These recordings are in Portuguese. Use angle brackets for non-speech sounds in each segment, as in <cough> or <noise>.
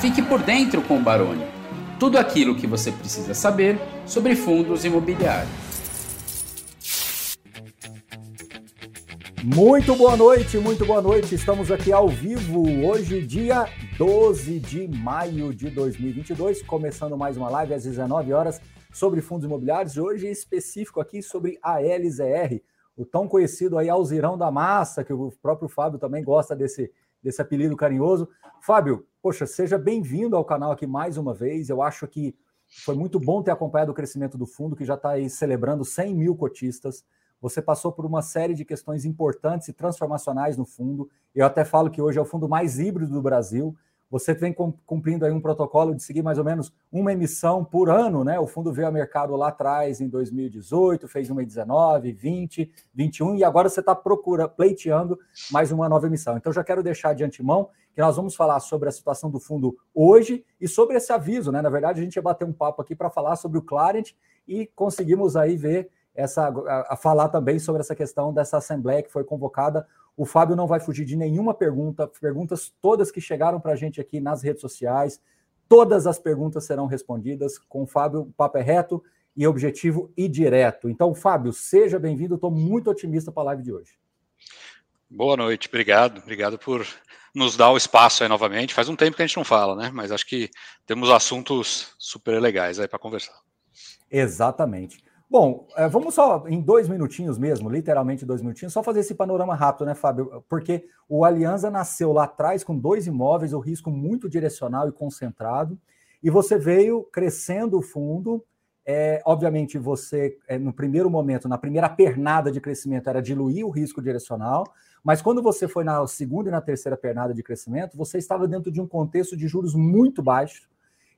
Fique por dentro com o Baroni. Tudo aquilo que você precisa saber sobre fundos imobiliários. Muito boa noite, muito boa noite. Estamos aqui ao vivo hoje, dia 12 de maio de 2022, começando mais uma live às 19 horas sobre fundos imobiliários. Hoje específico aqui sobre a LZR, o tão conhecido aí Alzirão da Massa, que o próprio Fábio também gosta desse, desse apelido carinhoso. Fábio, poxa, seja bem-vindo ao canal aqui mais uma vez. Eu acho que foi muito bom ter acompanhado o crescimento do fundo, que já está aí celebrando 100 mil cotistas. Você passou por uma série de questões importantes e transformacionais no fundo. Eu até falo que hoje é o fundo mais híbrido do Brasil. Você vem cumprindo aí um protocolo de seguir mais ou menos uma emissão por ano, né? O fundo veio ao mercado lá atrás em 2018, fez uma em 19, 20, 21 e agora você está procura pleiteando mais uma nova emissão. Então já quero deixar de antemão que nós vamos falar sobre a situação do fundo hoje e sobre esse aviso, né? Na verdade, a gente ia bater um papo aqui para falar sobre o Clarent e conseguimos aí ver essa a, a falar também sobre essa questão dessa assembleia que foi convocada o Fábio não vai fugir de nenhuma pergunta, perguntas todas que chegaram para a gente aqui nas redes sociais, todas as perguntas serão respondidas. Com o Fábio, o papo é reto e objetivo e direto. Então, Fábio, seja bem-vindo, estou muito otimista para a live de hoje. Boa noite, obrigado, obrigado por nos dar o espaço aí novamente. Faz um tempo que a gente não fala, né? Mas acho que temos assuntos super legais aí para conversar. Exatamente. Bom, é, vamos só em dois minutinhos mesmo, literalmente dois minutinhos, só fazer esse panorama rápido, né, Fábio? Porque o Aliança nasceu lá atrás com dois imóveis, o risco muito direcional e concentrado, e você veio crescendo o fundo. É, obviamente, você, é, no primeiro momento, na primeira pernada de crescimento, era diluir o risco direcional, mas quando você foi na segunda e na terceira pernada de crescimento, você estava dentro de um contexto de juros muito baixos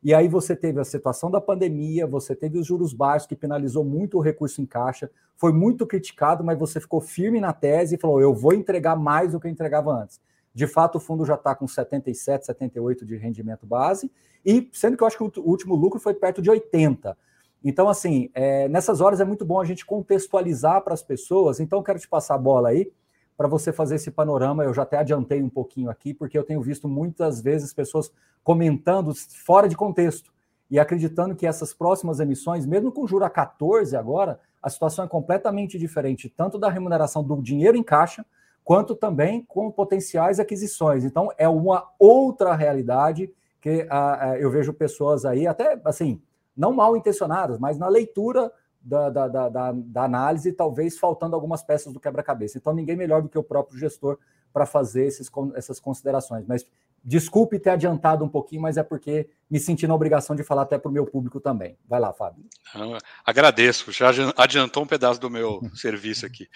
e aí você teve a situação da pandemia, você teve os juros baixos, que penalizou muito o recurso em caixa, foi muito criticado, mas você ficou firme na tese e falou: eu vou entregar mais do que eu entregava antes. De fato, o fundo já está com 77, 78 de rendimento base, e sendo que eu acho que o último lucro foi perto de 80. Então, assim, é, nessas horas é muito bom a gente contextualizar para as pessoas. Então, quero te passar a bola aí para você fazer esse panorama. Eu já até adiantei um pouquinho aqui, porque eu tenho visto muitas vezes pessoas comentando fora de contexto e acreditando que essas próximas emissões, mesmo com juro a 14 agora, a situação é completamente diferente, tanto da remuneração do dinheiro em caixa, quanto também com potenciais aquisições. Então, é uma outra realidade que uh, eu vejo pessoas aí, até assim, não mal intencionadas, mas na leitura da, da, da, da, análise, talvez faltando algumas peças do quebra-cabeça. Então, ninguém melhor do que o próprio gestor para fazer esses, essas considerações. Mas desculpe ter adiantado um pouquinho, mas é porque me senti na obrigação de falar até para o meu público também. Vai lá, Fábio. agradeço, já adiantou um pedaço do meu <laughs> serviço aqui.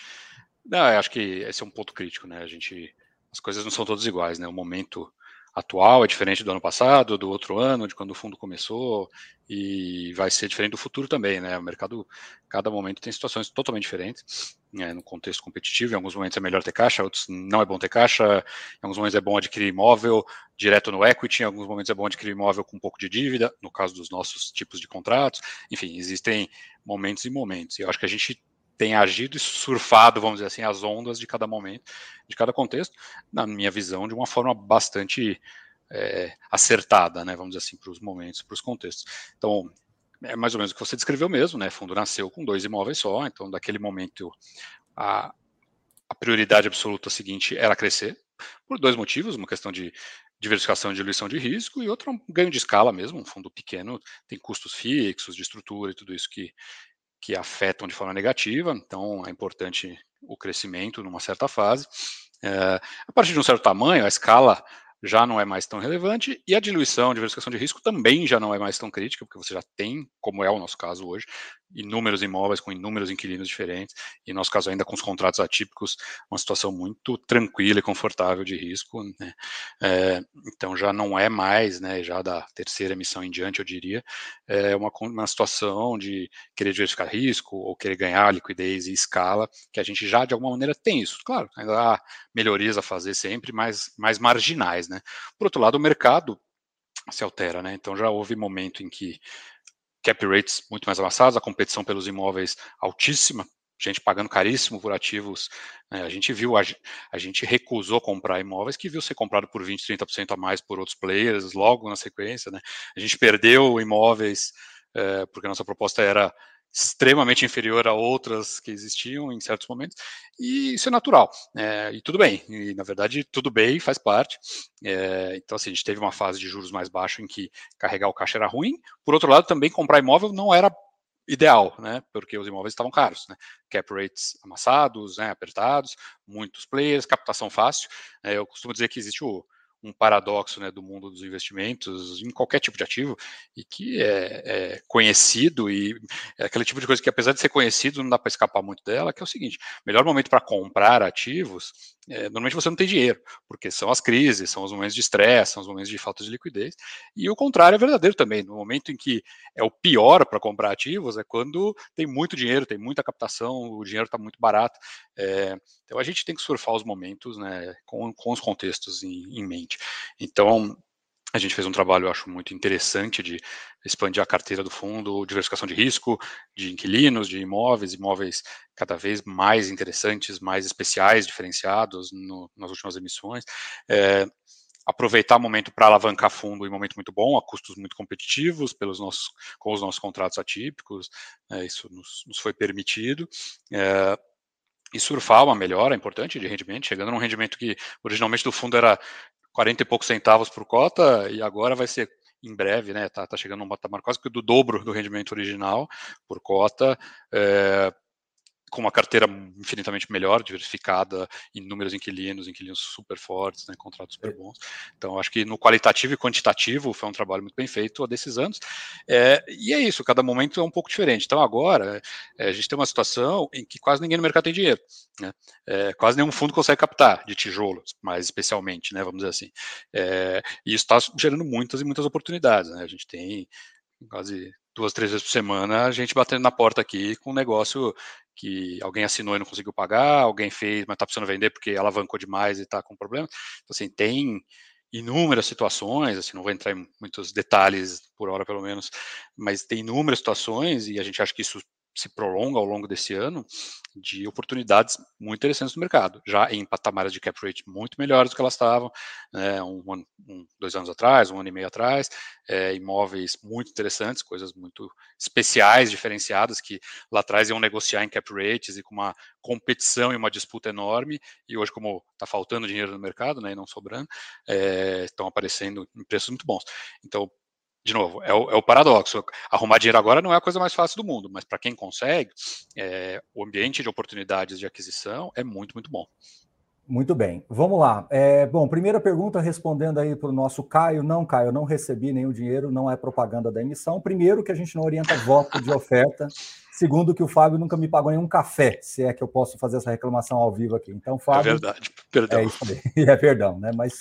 Não, acho que esse é um ponto crítico, né? A gente, as coisas não são todas iguais, né? O momento atual é diferente do ano passado, do outro ano, de quando o fundo começou, e vai ser diferente do futuro também, né? O mercado, cada momento tem situações totalmente diferentes, né? no contexto competitivo, em alguns momentos é melhor ter caixa, outros não é bom ter caixa, em alguns momentos é bom adquirir imóvel direto no equity, em alguns momentos é bom adquirir imóvel com um pouco de dívida, no caso dos nossos tipos de contratos, enfim, existem momentos e momentos, e eu acho que a gente tem agido e surfado, vamos dizer assim, as ondas de cada momento, de cada contexto, na minha visão, de uma forma bastante é, acertada, né, vamos dizer assim, para os momentos, para os contextos. Então, é mais ou menos o que você descreveu mesmo, né, fundo nasceu com dois imóveis só, então, daquele momento, a, a prioridade absoluta seguinte era crescer, por dois motivos, uma questão de diversificação e diluição de risco, e outro um ganho de escala mesmo, um fundo pequeno tem custos fixos, de estrutura e tudo isso que, que afetam de forma negativa, então é importante o crescimento numa certa fase. É, a partir de um certo tamanho, a escala já não é mais tão relevante e a diluição, a diversificação de risco também já não é mais tão crítica, porque você já tem, como é o nosso caso hoje, inúmeros imóveis com inúmeros inquilinos diferentes, e no nosso caso ainda com os contratos atípicos, uma situação muito tranquila e confortável de risco, né? é, então já não é mais, né, já da terceira emissão em diante, eu diria, é uma, uma situação de querer diversificar risco ou querer ganhar liquidez e escala, que a gente já de alguma maneira tem isso, claro, ainda há melhorias a fazer sempre, mas mais marginais, né? Por outro lado, o mercado se altera, né? Então já houve momento em que cap rates muito mais avançados, a competição pelos imóveis altíssima, gente pagando caríssimo por ativos. Né? A gente viu, a, a, gente recusou comprar imóveis que viu ser comprado por 20, 30% a mais por outros players logo na sequência. Né? A gente perdeu imóveis é, porque a nossa proposta era extremamente inferior a outras que existiam em certos momentos, e isso é natural, é, e tudo bem, e na verdade tudo bem, faz parte. É, então, assim, a gente teve uma fase de juros mais baixo em que carregar o caixa era ruim, por outro lado, também comprar imóvel não era ideal, né, porque os imóveis estavam caros, né, cap rates amassados, né, apertados, muitos players, captação fácil. É, eu costumo dizer que existe o um paradoxo né, do mundo dos investimentos em qualquer tipo de ativo e que é, é, conhecido e é aquele tipo de coisa que apesar de ser conhecido não dá para escapar muito dela que é o seguinte melhor momento para comprar ativos é, normalmente você não tem dinheiro porque são as crises são os momentos de estresse são os momentos de falta de liquidez e o contrário é verdadeiro também no momento em que é o pior para comprar ativos é quando tem muito dinheiro tem muita captação o dinheiro está muito barato é, então a gente tem que surfar os momentos né, com, com os contextos em, em mente então, a gente fez um trabalho, eu acho, muito interessante de expandir a carteira do fundo, diversificação de risco, de inquilinos, de imóveis, imóveis cada vez mais interessantes, mais especiais, diferenciados no, nas últimas emissões. É, aproveitar o momento para alavancar fundo em momento muito bom, a custos muito competitivos, pelos nossos, com os nossos contratos atípicos, é, isso nos, nos, foi permitido. É, e surfar uma melhora importante de rendimento, chegando num rendimento que originalmente do fundo era 40 e poucos centavos por cota e agora vai ser em breve, né? Tá, tá chegando um patamar quase que do dobro do rendimento original por cota. É, com uma carteira infinitamente melhor, diversificada, inúmeros inquilinos, inquilinos super fortes, né, contratos super é. bons. Então, acho que no qualitativo e quantitativo foi um trabalho muito bem feito há desses anos. É, e é isso, cada momento é um pouco diferente. Então, agora, é, a gente tem uma situação em que quase ninguém no mercado tem dinheiro. Né? É, quase nenhum fundo consegue captar de tijolos, mais especialmente, né, vamos dizer assim. É, e isso está gerando muitas e muitas oportunidades. Né? A gente tem quase duas, três vezes por semana, a gente batendo na porta aqui com um negócio que alguém assinou e não conseguiu pagar, alguém fez, mas está precisando vender porque alavancou demais e está com problema. Então, assim, tem inúmeras situações, assim, não vou entrar em muitos detalhes por hora, pelo menos, mas tem inúmeras situações e a gente acha que isso se prolonga ao longo desse ano de oportunidades muito interessantes no mercado, já em patamares de cap rate muito melhores do que elas estavam né, um, um, dois anos atrás, um ano e meio atrás, é, imóveis muito interessantes, coisas muito especiais, diferenciadas, que lá atrás iam negociar em cap rates e com uma competição e uma disputa enorme, e hoje, como está faltando dinheiro no mercado, né, e não sobrando, é, estão aparecendo em preços muito bons. Então, de novo, é o, é o, paradoxo. Arrumar dinheiro agora não é a coisa mais fácil do mundo, mas para quem consegue, é, o ambiente de oportunidades de aquisição é muito, muito bom. Muito bem, vamos lá. É, bom, primeira pergunta respondendo aí para o nosso Caio. Não, Caio, não recebi nenhum dinheiro, não é propaganda da emissão. Primeiro, que a gente não orienta voto de oferta. Segundo, que o Fábio nunca me pagou nenhum café, se é que eu posso fazer essa reclamação ao vivo aqui. Então, Fábio. É verdade, perdão. É isso aí, <laughs> é perdão, né? Mas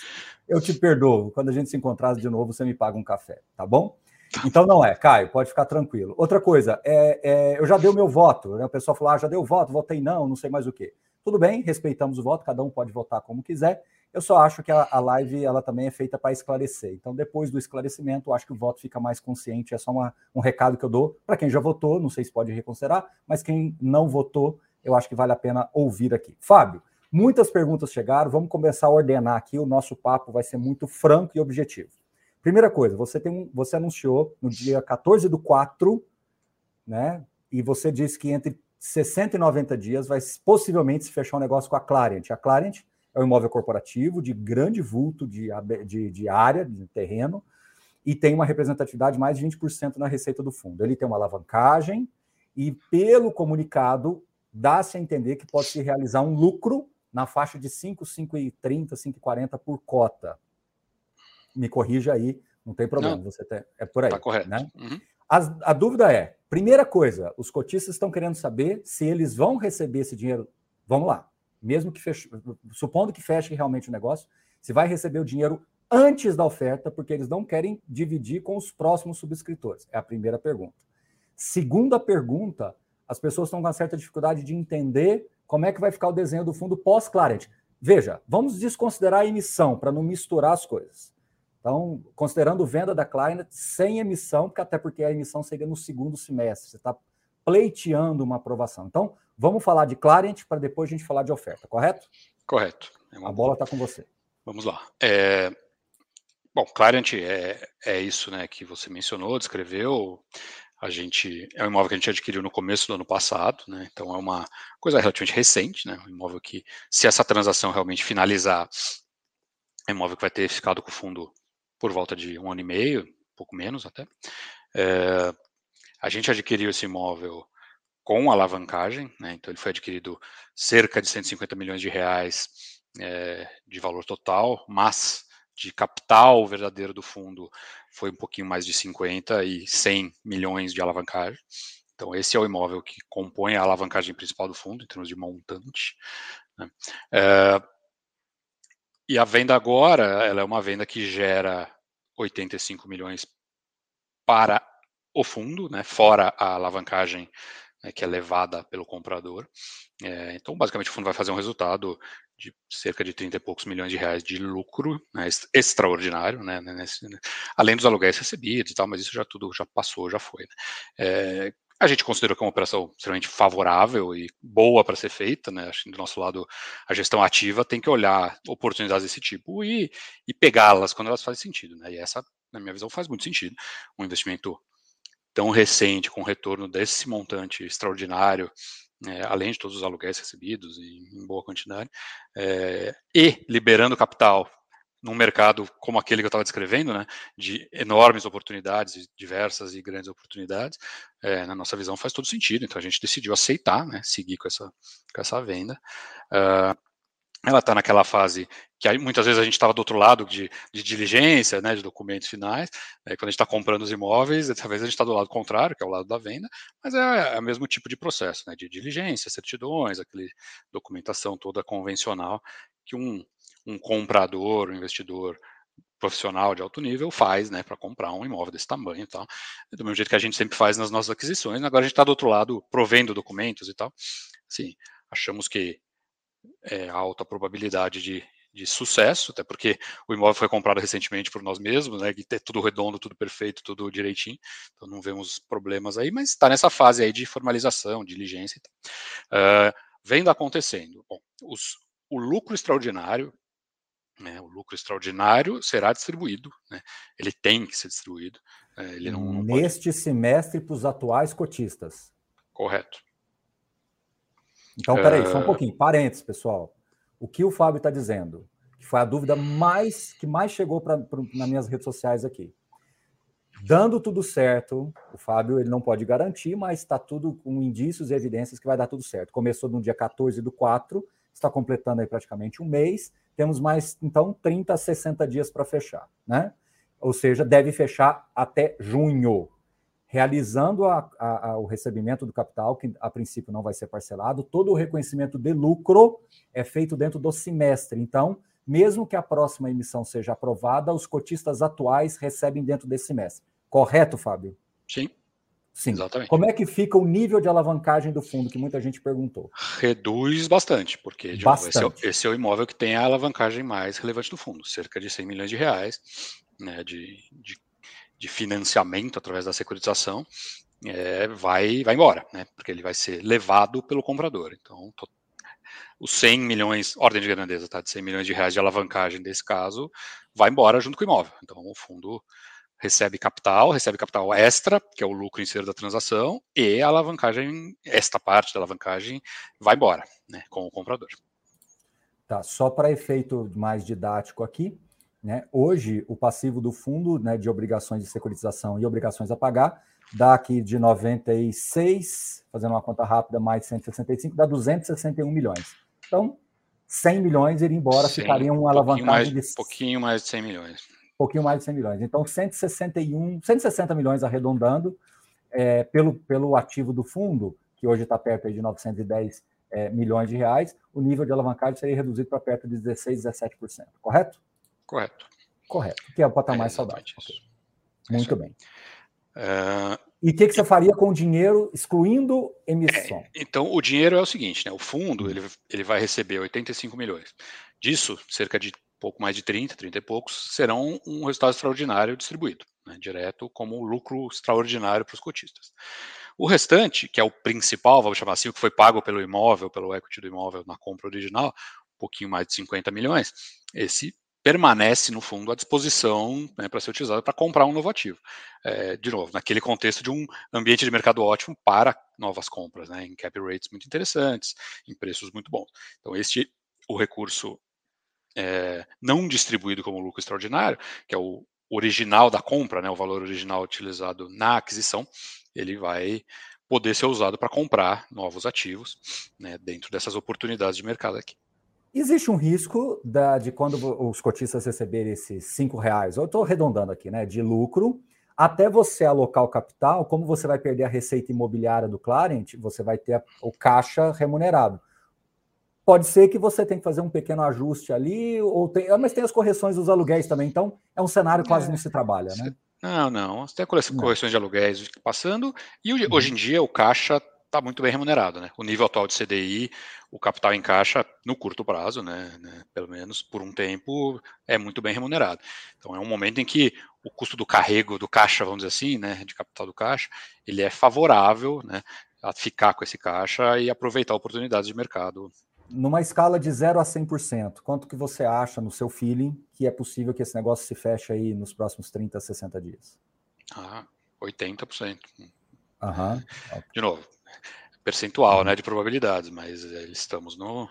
eu te perdoo. Quando a gente se encontrar de novo, você me paga um café, tá bom? Então não é, Caio, pode ficar tranquilo. Outra coisa, é, é, eu já dei o meu voto, né? O pessoal falou, ah, já deu o voto, votei não, não sei mais o quê. Tudo bem, respeitamos o voto, cada um pode votar como quiser. Eu só acho que a, a live ela também é feita para esclarecer. Então, depois do esclarecimento, acho que o voto fica mais consciente. É só uma, um recado que eu dou para quem já votou, não sei se pode reconsiderar, mas quem não votou, eu acho que vale a pena ouvir aqui. Fábio, Muitas perguntas chegaram, vamos começar a ordenar aqui. O nosso papo vai ser muito franco e objetivo. Primeira coisa, você tem um, você anunciou no dia 14 do 4, né? E você disse que entre 60 e 90 dias vai possivelmente se fechar um negócio com a Clarient. A Clarient é um imóvel corporativo de grande vulto de, de, de área, de terreno, e tem uma representatividade de mais de 20% na receita do fundo. Ele tem uma alavancagem e, pelo comunicado, dá-se a entender que pode se realizar um lucro na faixa de 5, 5,30, 5,40 por cota. Me corrija aí, não tem problema, não, você tem, é por aí. Está correto. Né? Uhum. A, a, dúvida é: primeira coisa, os cotistas estão querendo saber se eles vão receber esse dinheiro. Vamos lá, mesmo que feche, supondo que feche realmente o negócio, se vai receber o dinheiro antes da oferta, porque eles não querem dividir com os próximos subscritores. É a primeira pergunta. Segunda pergunta, as pessoas estão com uma certa dificuldade de entender como é que vai ficar o desenho do fundo pós-Clarent. Veja, vamos desconsiderar a emissão para não misturar as coisas. Então, considerando venda da Clarent sem emissão, porque até porque a emissão seria no segundo semestre, você está pleiteando uma aprovação. Então, Vamos falar de Clarent para depois a gente falar de oferta, correto? Correto. É a bola está com você. Vamos lá. É... Bom, Clarent é, é isso né, que você mencionou, descreveu. A gente é um imóvel que a gente adquiriu no começo do ano passado, né? Então é uma coisa relativamente recente, né? Um imóvel que, se essa transação realmente finalizar, é um imóvel que vai ter ficado com o fundo por volta de um ano e meio, um pouco menos até. É, a gente adquiriu esse imóvel com alavancagem, né? Então ele foi adquirido cerca de 150 milhões de reais é, de valor total, mas de capital verdadeiro do fundo foi um pouquinho mais de 50 e 100 milhões de alavancagem. Então, esse é o imóvel que compõe a alavancagem principal do fundo, em termos de montante. Né? É, e a venda agora, ela é uma venda que gera 85 milhões para o fundo, né, fora a alavancagem né, que é levada pelo comprador. É, então, basicamente, o fundo vai fazer um resultado de cerca de 30 e poucos milhões de reais de lucro né, extraordinário, né, né, nesse, né, além dos aluguéis recebidos e tal, mas isso já tudo já passou, já foi. É, a gente considera que é uma operação extremamente favorável e boa para ser feita, né? Acho que do nosso lado a gestão ativa tem que olhar oportunidades desse tipo e, e pegá-las quando elas fazem sentido, né? E essa, na minha visão, faz muito sentido. Um investimento tão recente, com retorno desse montante extraordinário, é, além de todos os aluguéis recebidos em, boa quantidade, é, e liberando capital num mercado como aquele que eu estava descrevendo, né, de enormes oportunidades, diversas e grandes oportunidades, é, na nossa visão faz todo sentido. Então a gente decidiu aceitar, né, seguir com essa, com essa venda. Uh, ela está naquela fase que muitas vezes a gente estava do outro lado de, de, diligência, né, de documentos finais, né, quando a gente está comprando os imóveis, dessa vez a gente está do lado contrário, que é o lado da venda, mas é, é, o mesmo tipo de processo, né, de diligência, certidões, aquele documentação toda convencional que um, um comprador, um investidor profissional de alto nível faz, né, para comprar um imóvel desse tamanho e tal. Do mesmo jeito que a gente sempre faz nas nossas aquisições, agora a gente está do outro lado provendo documentos e tal. Sim, achamos que é alta probabilidade de, de sucesso, até porque o imóvel foi comprado recentemente por nós mesmos, né, que é tudo redondo, tudo perfeito, tudo direitinho, então não vemos problemas aí, mas está nessa fase aí de formalização, diligência e tal. Uh, vendo acontecendo, bom, os, o lucro extraordinário, né, o lucro extraordinário será distribuído, né, ele tem que ser distribuído. Né, ele não, não Neste pode... semestre para os atuais cotistas. Correto. Então, peraí, só um pouquinho. Parênteses, pessoal. O que o Fábio está dizendo? Que foi a dúvida mais que mais chegou pra, pra, nas minhas redes sociais aqui. Dando tudo certo, o Fábio ele não pode garantir, mas está tudo com indícios e evidências que vai dar tudo certo. Começou no dia 14 do 4, está completando aí praticamente um mês. Temos mais, então, 30 a 60 dias para fechar, né? Ou seja, deve fechar até junho realizando a, a, a, o recebimento do capital, que a princípio não vai ser parcelado, todo o reconhecimento de lucro é feito dentro do semestre. Então, mesmo que a próxima emissão seja aprovada, os cotistas atuais recebem dentro desse semestre. Correto, Fábio? Sim. Sim. Exatamente. Como é que fica o nível de alavancagem do fundo, que muita gente perguntou? Reduz bastante, porque bastante. Novo, esse, é, esse, é, o imóvel que tem a alavancagem mais relevante do fundo, cerca de 100 milhões de reais né, de, de de financiamento através da securitização é, vai, vai embora, né? Porque ele vai ser levado pelo comprador. Então, tô, os 100 milhões, ordem de grandeza, tá? De 100 milhões de reais de alavancagem desse caso, vai embora junto com o imóvel. Então, o fundo recebe capital, recebe capital extra, que é o lucro inteiro da transação, e a alavancagem, esta parte da alavancagem, vai embora, né? Com o comprador. Tá, só para efeito mais didático aqui, né? Hoje, o passivo do fundo né, de obrigações de securitização e obrigações a pagar dá aqui de 96, fazendo uma conta rápida, mais 165, dá 261 milhões. Então, 100 milhões iria embora, 100, ficaria uma alavancagem mais, de... pouquinho mais de 100 milhões. pouquinho mais de 100 milhões. Então, 161, 160 milhões arredondando é, pelo, pelo ativo do fundo, que hoje está perto de 910 é, milhões de reais, o nível de alavancagem seria reduzido para perto de 16, 17%, correto? Correto. Correto, que é o patamar é mais saudável. Okay. Muito bem. Uh, e o que, que, você faria com o dinheiro excluindo emissão? É, então, o dinheiro é o seguinte, né? O fundo ele, ele vai receber 85 milhões. Disso, cerca de pouco mais de 30, 30 e poucos, serão um resultado extraordinário distribuído, né, direto como lucro extraordinário para os cotistas. O restante, que é o principal, vamos chamar assim, o que foi pago pelo imóvel, pelo equity do imóvel na compra original, um pouquinho mais de 50 milhões, esse permanece no fundo à disposição né, para ser utilizado para comprar um novo ativo. É, de novo, naquele contexto de um ambiente de mercado ótimo para novas compras, né, em cap rates muito interessantes, em preços muito bons. Então, este o recurso é, não distribuído como lucro extraordinário, que é o original da compra, né, o valor original utilizado na aquisição, ele vai poder ser usado para comprar novos ativos né, dentro dessas oportunidades de mercado aqui. Existe um risco da, de quando os cotistas receberem esses cinco reais, eu estou arredondando aqui, né, de lucro, até você alocar o capital, como você vai perder a receita imobiliária do Clarent, você vai ter a, o caixa remunerado. Pode ser que você tenha que fazer um pequeno ajuste ali, ou tem, ah, mas tem as correções dos aluguéis também, então é um cenário quase é, não se trabalha, né? Não, não. Você tem correções de aluguéis passando, e hoje, uhum. hoje em dia o caixa está muito bem remunerado, né? O nível atual de CDI, o capital em caixa no curto prazo, né, né, pelo menos por um tempo, é muito bem remunerado. Então é um momento em que o custo do carrego do caixa, vamos dizer assim, né, de capital do caixa, ele é favorável, né, a ficar com esse caixa e aproveitar oportunidades de mercado. Numa escala de 0 a 100%, quanto que você acha no seu feeling que é possível que esse negócio se feche aí nos próximos 30, 60 dias? Ah, 80%. Uhum. De novo, percentual uhum. né, de probabilidades, mas é, estamos no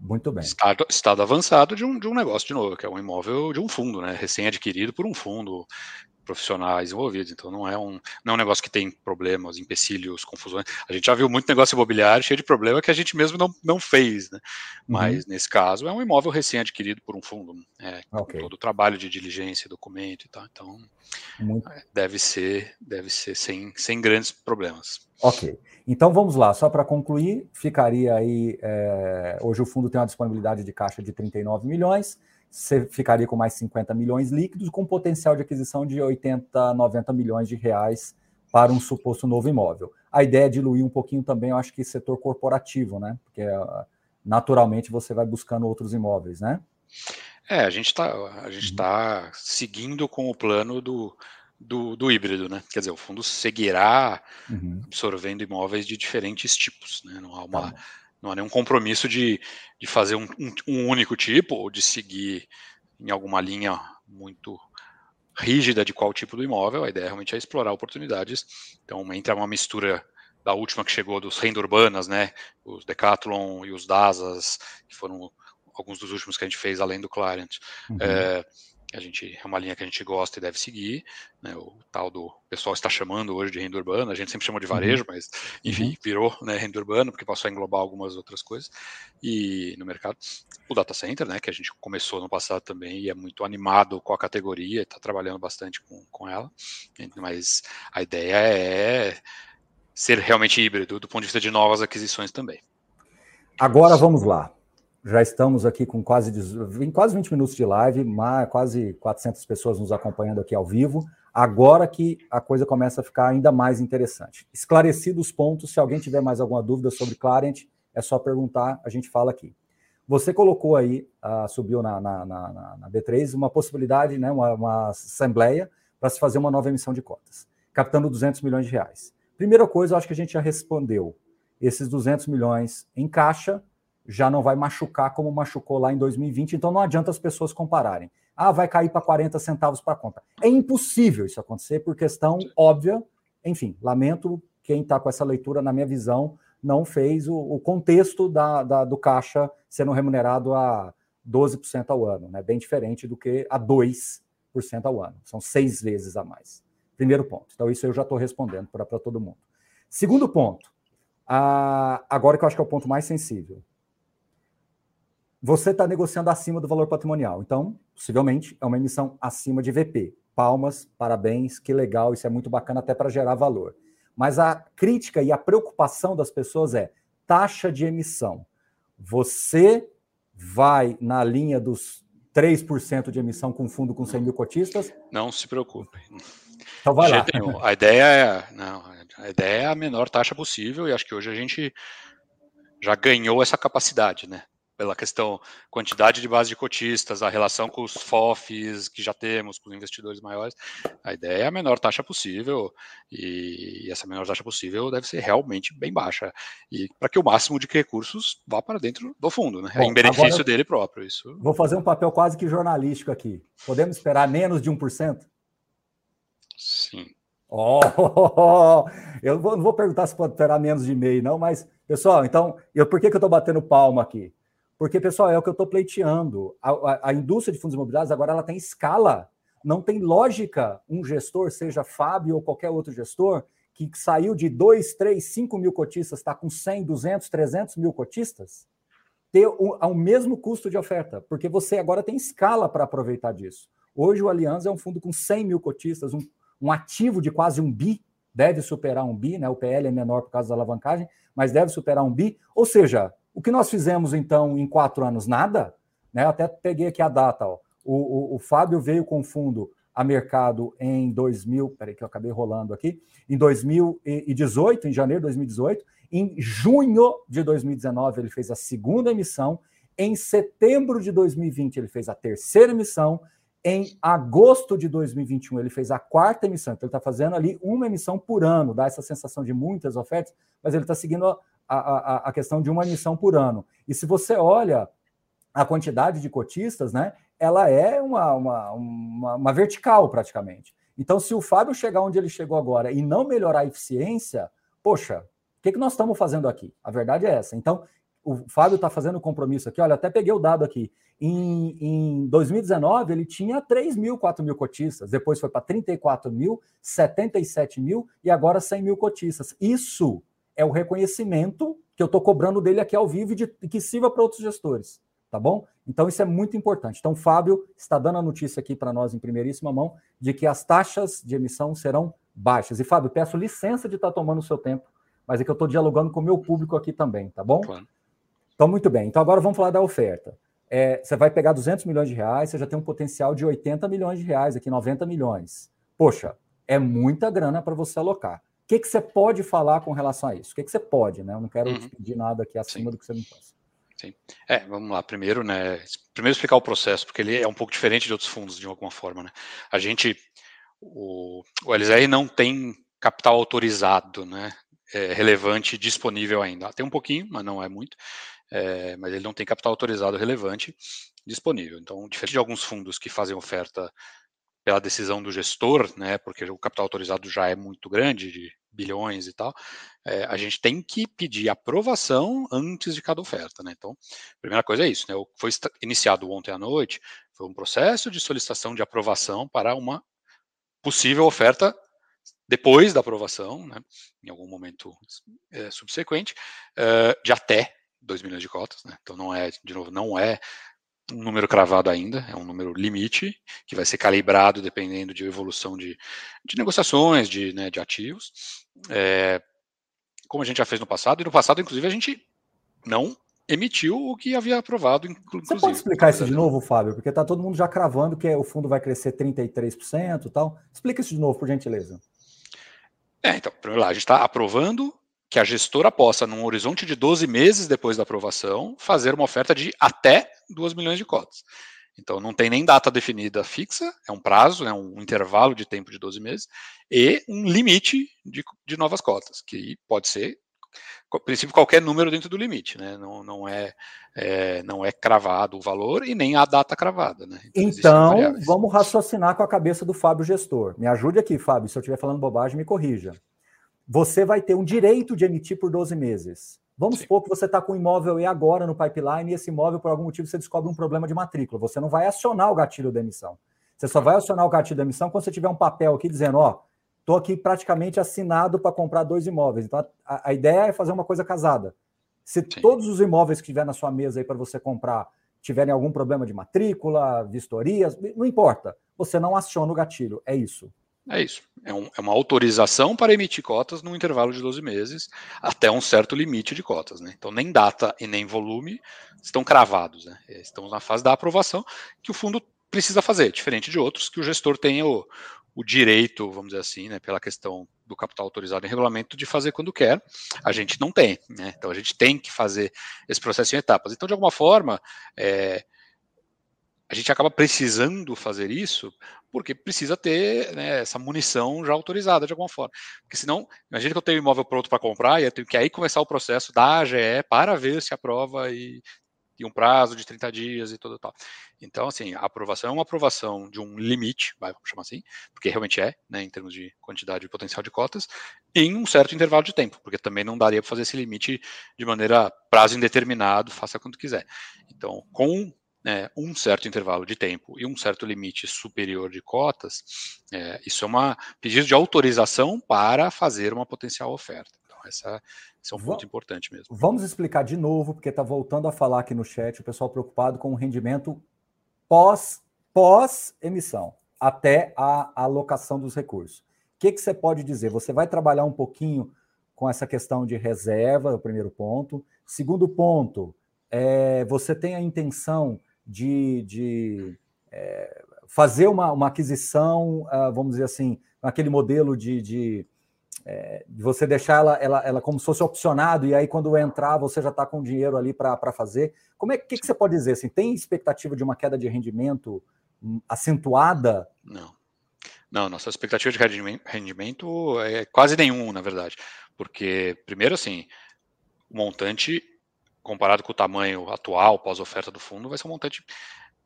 muito bem. Estado, estado avançado de um, de um negócio de novo, que é um imóvel de um fundo, né, recém-adquirido por um fundo profissionais envolvidos. Então não é um não é um negócio que tem problemas, empecilhos, confusões. A gente já viu muito negócio imobiliário cheio de problema que a gente mesmo não, não fez, né? Mas uhum. nesse caso é um imóvel recém-adquirido por um fundo, é, okay. todo o trabalho de diligência, documento e tal. Então muito. É, deve ser deve ser sem, sem grandes problemas. Ok. Então vamos lá, só para concluir, ficaria aí. É, hoje o fundo tem uma disponibilidade de caixa de 39 milhões você ficaria com mais 50 milhões líquidos, com potencial de aquisição de 80, 90 milhões de reais para um suposto novo imóvel. A ideia é diluir um pouquinho também, eu acho que setor corporativo, né? Porque ah, naturalmente você vai buscando outros imóveis, né? É, a gente está uhum. tá seguindo com o plano do, do, do, híbrido, né? Quer dizer, o fundo seguirá uhum. absorvendo imóveis de diferentes tipos, né? Não há uma tá não há nenhum compromisso de, de fazer um, um, um único tipo ou de seguir em alguma linha muito rígida de qual tipo do imóvel. A ideia realmente é explorar oportunidades. Então, entra uma mistura da última que chegou dos renda urbanas, né? Os Decathlon e os Dasas, que foram alguns dos últimos que a gente fez além do Clarent. Uhum. É, a gente é uma linha que a gente gosta e deve seguir, né, o tal do o pessoal está chamando hoje de renda urbana, a gente sempre chama de varejo, uhum. mas enfim, uhum. virou né, renda urbana porque passou a englobar algumas outras coisas e no mercado o data center, né, que a gente começou no passado também e é muito animado com a categoria, está trabalhando bastante com, com ela, mas a ideia é ser realmente híbrido do ponto de vista de novas aquisições também. Agora vamos lá. Já estamos aqui com quase, quase 20 minutos de live, quase 400 pessoas nos acompanhando aqui ao vivo. Agora que a coisa começa a ficar ainda mais interessante. Esclarecidos os pontos, se alguém tiver mais alguma dúvida sobre Clarent, é só perguntar, a gente fala aqui. Você colocou aí, uh, subiu na, na, na, na, B3, uma possibilidade, né, uma, uma assembleia para se fazer uma nova emissão de cotas, captando 200 milhões de reais. Primeira coisa, eu acho que a gente já respondeu. Esses 200 milhões em caixa já não vai machucar como machucou lá em 2020, então não adianta as pessoas compararem. Ah, vai cair para 40 centavos para conta. É impossível isso acontecer por questão óbvia. Enfim, lamento quem está com essa leitura, na minha visão, não fez o, o contexto da, da, do caixa sendo remunerado a 12% ao ano, né? bem diferente do que a 2% ao ano. São seis vezes a mais. Primeiro ponto. Então, isso eu já estou respondendo para todo mundo. Segundo ponto, ah, agora que eu acho que é o ponto mais sensível você está negociando acima do valor patrimonial. Então, possivelmente, é uma emissão acima de VP. Palmas, parabéns, que legal, isso é muito bacana até para gerar valor. Mas a crítica e a preocupação das pessoas é taxa de emissão. Você vai na linha dos 3% de emissão com fundo com 100 mil cotistas? Não se preocupe. Então vai lá. A ideia é, não, a ideia é a menor taxa possível e acho que hoje a gente já ganhou essa capacidade, né? Pela questão quantidade de base de cotistas, a relação com os FOFs que já temos, com os investidores maiores, a ideia é a menor taxa possível e essa menor taxa possível deve ser realmente bem baixa e para que o máximo de recursos vá para dentro do fundo, né? Bom, em benefício dele próprio. Isso. Vou fazer um papel quase que jornalístico aqui. Podemos esperar menos de 1%? Sim. Oh, eu não vou, não vou perguntar se pode esperar menos de meio, não, mas, pessoal, então, eu, por que, que eu estou batendo palma aqui? Porque, pessoal, é o que eu estou pleiteando. A, a, a, indústria de fundos imobiliários agora ela tem escala. Não tem lógica um gestor, seja Fábio ou qualquer outro gestor, que saiu de 2, 3, 5 mil cotistas, está com 100, 200, 300 mil cotistas, ter o, mesmo custo de oferta, porque você agora tem escala para aproveitar disso. Hoje o Aliança é um fundo com 100 mil cotistas, um, um ativo de quase um bi, deve superar um bi, né? o PL é menor por causa da alavancagem, mas deve superar um bi. Ou seja, o que nós fizemos, então, em quatro anos? Nada. Né? Eu até peguei aqui a data. Ó. O, o, o Fábio veio com fundo a mercado em 2000, peraí que eu acabei rolando aqui, em 2018, em janeiro de 2018. Em junho de 2019, ele fez a segunda emissão. Em setembro de 2020, ele fez a terceira emissão. Em agosto de 2021, ele fez a quarta emissão. Então, ele está fazendo ali uma emissão por ano, dá essa sensação de muitas ofertas, mas ele está seguindo a, a, a questão de uma emissão por ano. E se você olha a quantidade de cotistas, né, ela é uma, uma, uma, uma vertical praticamente. Então, se o Fábio chegar onde ele chegou agora e não melhorar a eficiência, poxa, o que, que nós estamos fazendo aqui? A verdade é essa. Então, o Fábio está fazendo um compromisso aqui. Olha, até peguei o dado aqui. Em, em 2019, ele tinha 3 mil, 4 mil cotistas. Depois foi para 34 mil, 77 mil e agora 100 mil cotistas. Isso é o reconhecimento que eu estou cobrando dele aqui ao vivo e, de, que sirva para outros gestores, tá bom? Então isso é muito importante. Então, Fábio está dando a notícia aqui para nós em primeiríssima mão de que as taxas de emissão serão baixas. E, Fábio, peço licença de estar tá tomando o seu tempo, mas é que eu estou dialogando com o meu público aqui também, tá bom? Claro. Então, muito bem. Então, agora vamos falar da oferta. É, você vai pegar 200 milhões de reais, você já tem um potencial de 80 milhões de reais aqui, 90 milhões. Poxa, é muita grana para você alocar que, que você pode falar com relação a isso? O que, que você pode, né? Eu não quero uhum. te pedir nada aqui acima Sim. do que você não possa. Sim. É, vamos lá. Primeiro, né? Primeiro explicar o processo, porque ele é um pouco diferente de outros fundos, de alguma forma, né? A gente, o, o LZR não tem capital autorizado, né? É, relevante disponível ainda. Tem um pouquinho, mas não é muito. É, mas ele não tem capital autorizado relevante disponível. Então, diferente de alguns fundos que fazem oferta pela decisão do gestor, né, porque o capital autorizado já é muito grande, de bilhões e tal, é, a gente tem que pedir aprovação antes de cada oferta, né? Então, a primeira coisa é isso, né? Foi iniciado ontem à noite, foi um processo de solicitação de aprovação para uma possível oferta depois da aprovação, né, em algum momento é, subsequente, é, de até 2 milhões de cotas, né? Então não é, de novo, não é um número cravado ainda, é um número limite, que vai ser calibrado dependendo de evolução de, de negociações, de, né, de ativos, é, como a gente já fez no passado, e no passado, inclusive, a gente não emitiu o que havia aprovado, inclusive. Você pode explicar isso de novo, Fábio? Porque está todo mundo já cravando que o fundo vai crescer 33% e tal. Explica isso de novo, por gentileza. É, então, primeiro lá, a gente está aprovando que a gestora possa, num horizonte de 12 meses depois da aprovação, fazer uma oferta de até 2 milhões de cotas. Então, não tem nem data definida fixa, é um prazo, é um intervalo de tempo de 12 meses, e um limite de, de novas cotas, que pode ser, a princípio, qualquer número dentro do limite, né? Não, não, é, é não é cravado o valor e nem a data cravada, né? Então, então vamos raciocinar com a cabeça do Fábio Gestor. Me ajude aqui, Fábio, se eu estiver falando bobagem, me corrija você vai ter um direito de emitir por 12 meses. Vamos Sim. supor que você está com um imóvel e agora no pipeline e esse imóvel, por algum motivo, você descobre um problema de matrícula. Você não vai acionar o gatilho da emissão. Você só vai acionar o gatilho da emissão quando você tiver um papel aqui dizendo, ó, estou aqui praticamente assinado para comprar dois imóveis. Então, a, a, ideia é fazer uma coisa casada. Se Sim. todos os imóveis que tiver na sua mesa aí para você comprar tiverem algum problema de matrícula, vistorias, não importa. Você não aciona o gatilho. É isso. É isso. É, um, é, uma autorização para emitir cotas no intervalo de 12 meses, até um certo limite de cotas. Né? Então, nem data e nem volume estão cravados. Né? Estamos na fase da aprovação que o fundo precisa fazer, diferente de outros, que o gestor tem o, o direito, vamos dizer assim, né, pela questão do capital autorizado em regulamento de fazer quando quer. A gente não tem, né? Então a gente tem que fazer esse processo em etapas. Então, de alguma forma, é, a gente acaba precisando fazer isso porque precisa ter né, essa munição já autorizada de alguma forma. Porque senão, imagina que eu tenho imóvel pronto para comprar e eu tenho que aí começar o processo da AGE para ver se aprova e, e um prazo de 30 dias e tudo tal. Então, assim, a aprovação é uma aprovação de um limite, vamos chamar assim, porque realmente é, né, em termos de quantidade e potencial de cotas, em um certo intervalo de tempo, porque também não daria para fazer esse limite de maneira prazo indeterminado, faça quando quiser. Então, com é, um certo intervalo de tempo e um certo limite superior de cotas, é, isso é uma pedido de autorização para fazer uma potencial oferta. Então, essa, esse é um ponto importante mesmo. Vamos explicar de novo, porque está voltando a falar aqui no chat, o pessoal preocupado com o rendimento pós, pós emissão, até a, a alocação dos recursos. O que, que você pode dizer? Você vai trabalhar um pouquinho com essa questão de reserva, o primeiro ponto. Segundo ponto, é, você tem a intenção de, de é, fazer uma, uma aquisição, uh, vamos dizer assim, aquele modelo de, de, é, de, você deixar ela, ela, ela como se fosse opcionado, e aí quando entrar você já está com dinheiro ali para fazer. Como é que, que você pode dizer? Assim, tem expectativa de uma queda de rendimento hum, acentuada? Não. Não, nossa expectativa de rendimento é quase nenhum, na verdade. Porque, primeiro, assim, o montante comparado com o tamanho atual, pós-oferta do fundo, vai ser um montante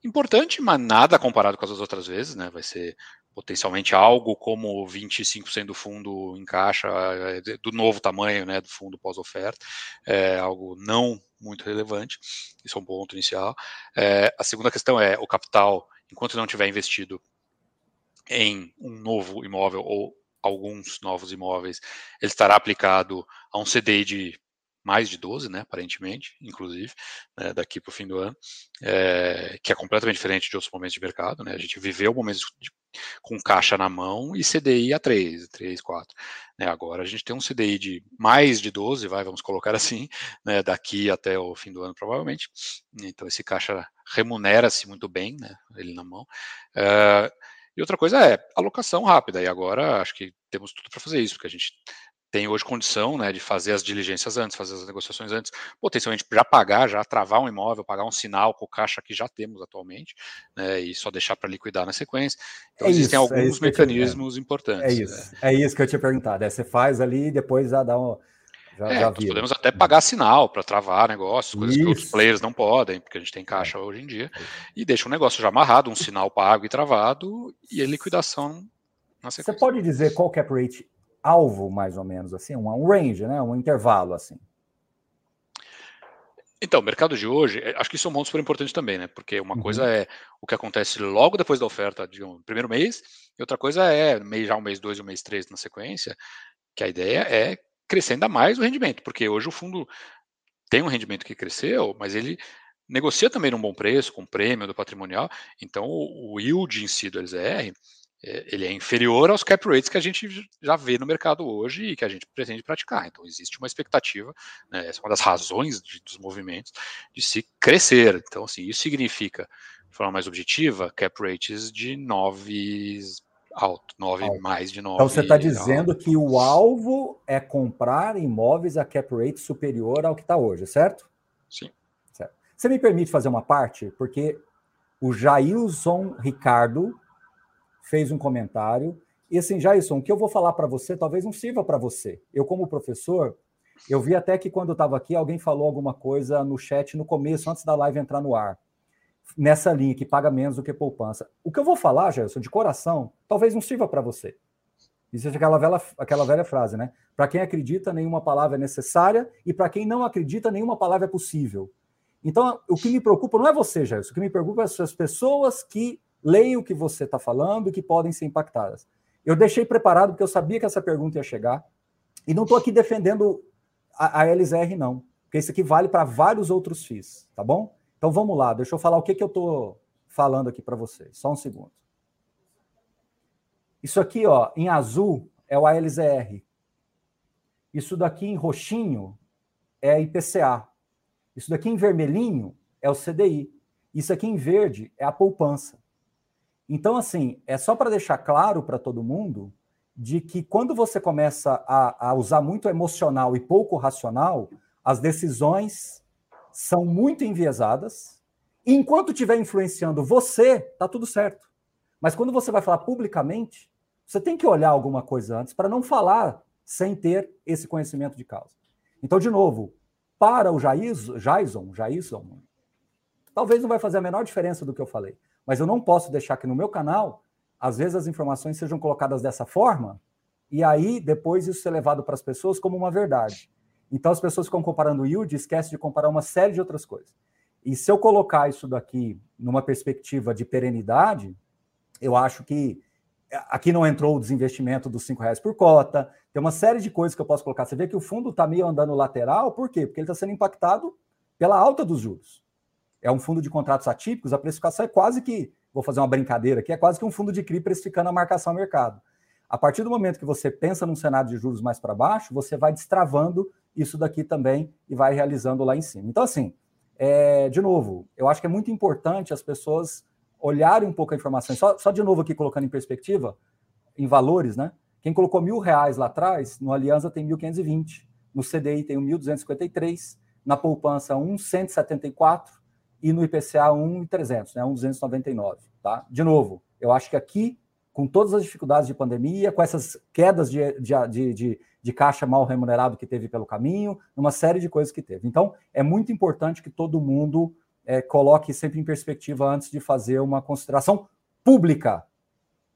importante, mas nada comparado com as outras vezes, né? Vai ser potencialmente algo como 25% do fundo em caixa é, do novo tamanho, né, do fundo pós-oferta, é algo não muito relevante. Isso é um ponto inicial. É, a segunda questão é o capital, enquanto não tiver investido em um novo imóvel ou alguns novos imóveis, ele estará aplicado a um CDI de mais de 12, né, aparentemente, inclusive, né, daqui para o fim do ano, é, que é completamente diferente de outros momentos de mercado, né, a gente viveu momentos de, com caixa na mão e CDI a 3, 3, 4, né, agora a gente tem um CDI de mais de 12, vai, vamos colocar assim, né, daqui até o fim do ano provavelmente, então esse caixa remunera-se muito bem, né, ele na mão, é, e outra coisa é alocação rápida, e agora acho que temos tudo para fazer isso, porque a gente tem hoje condição né, de fazer as diligências antes, fazer as negociações antes, potencialmente já pagar, já travar um imóvel, pagar um sinal com o caixa que já temos atualmente, né, e só deixar para liquidar na sequência. Então, é existem isso, é alguns é mecanismos importantes. É isso, é. é isso que eu tinha perguntado. É, você faz ali e depois já dá um. Já, é, já podemos até pagar sinal para travar negócios, coisas isso. que outros players não podem, porque a gente tem caixa hoje em dia, e deixa o negócio já amarrado, um sinal pago e travado, e a liquidação na sequência. Você pode dizer qual cap rate alvo, mais ou menos, assim, um, um range, né? um intervalo, assim. Então, o mercado de hoje, é, acho que isso é um ponto super importante também, né? Porque uma uhum. coisa é o que acontece logo depois da oferta, de um primeiro mês, e outra coisa é mês, já um mês dois, um mês três na sequência, que a ideia é crescer ainda mais o rendimento, porque hoje o fundo tem um rendimento que cresceu, mas ele negocia também num bom preço, com prêmio do patrimonial, então o, yield em si do LZR ele é inferior aos cap rates que a gente já vê no mercado hoje e que a gente pretende praticar. Então, existe uma expectativa, né, essa é uma das razões de, dos movimentos, de se crescer. Então, assim, isso significa, de forma mais objetiva, cap rates de 9 alto, 9 mais de 9. Então, você está dizendo alto. que o alvo é comprar imóveis a cap rate superior ao que está hoje, certo? Sim. Certo. Você me permite fazer uma parte? Porque o Jailson Ricardo fez um comentário. E assim, Jason, o que eu vou falar para você talvez não sirva para você. Eu, como professor, eu vi até que quando eu estava aqui, alguém falou alguma coisa no chat no começo, antes da live entrar no ar, nessa linha que paga menos do que poupança. O que eu vou falar, Jason, de coração, talvez não sirva para você. Isso é aquela velha, aquela velha frase, né? Para quem acredita, nenhuma palavra é necessária, e para quem não acredita, nenhuma palavra é possível. Então, o que me preocupa não é você, Jason, o que me preocupa são as pessoas que leem o que você está falando e que podem ser impactadas. Eu deixei preparado porque eu sabia que essa pergunta ia chegar. E não estou aqui defendendo a, a, não. Porque isso aqui vale para vários outros FIIs, tá bom? Então vamos lá, deixa eu falar o que, que eu estou falando aqui para vocês. Só um segundo. Isso aqui, ó, em azul, é o ALZR. Isso daqui em roxinho é IPCA. Isso daqui em vermelhinho é o CDI. Isso aqui em verde é a poupança. Então, assim, é só para deixar claro para todo mundo de que quando você começa a, a usar muito emocional e pouco racional, as decisões são muito enviesadas. E enquanto estiver influenciando você, tá tudo certo. Mas quando você vai falar publicamente, você tem que olhar alguma coisa antes para não falar sem ter esse conhecimento de causa. Então, de novo, para o Jaison, Jaison, Jaison, talvez não vai fazer a menor diferença do que eu falei, mas eu não posso deixar que no meu canal, às vezes as informações sejam colocadas dessa forma, e aí depois isso ser levado para as pessoas como uma verdade. Então as pessoas ficam comparando o yield e esquecem de comparar uma série de outras coisas. E se eu colocar isso daqui numa perspectiva de perenidade, eu acho que aqui não entrou o desinvestimento dos cinco reais por cota, tem uma série de coisas que eu posso colocar. Você vê que o fundo está meio andando lateral, por quê? Porque ele está sendo impactado pela alta dos juros. É um fundo de contratos atípicos, a precificação é quase que, vou fazer uma brincadeira aqui, é quase que um fundo de CRI precificando a marcação ao mercado. A partir do momento que você pensa num cenário de juros mais para baixo, você vai destravando isso daqui também e vai realizando lá em cima. Então, assim, é, de novo, eu acho que é muito importante as pessoas olharem um pouco a informação. Só, só de novo aqui colocando em perspectiva, em valores, né? Quem colocou mil reais lá atrás, no Aliança tem 1.520, no CDI tem 1.253, na poupança 1.174 e no IPCA 1.300, né, 1.299. Tá? De novo, eu acho que aqui, com todas as dificuldades de pandemia, com essas quedas de, de, de, de, de caixa mal remunerado que teve pelo caminho, uma série de coisas que teve. Então, é muito importante que todo mundo é, coloque sempre em perspectiva antes de fazer uma consideração pública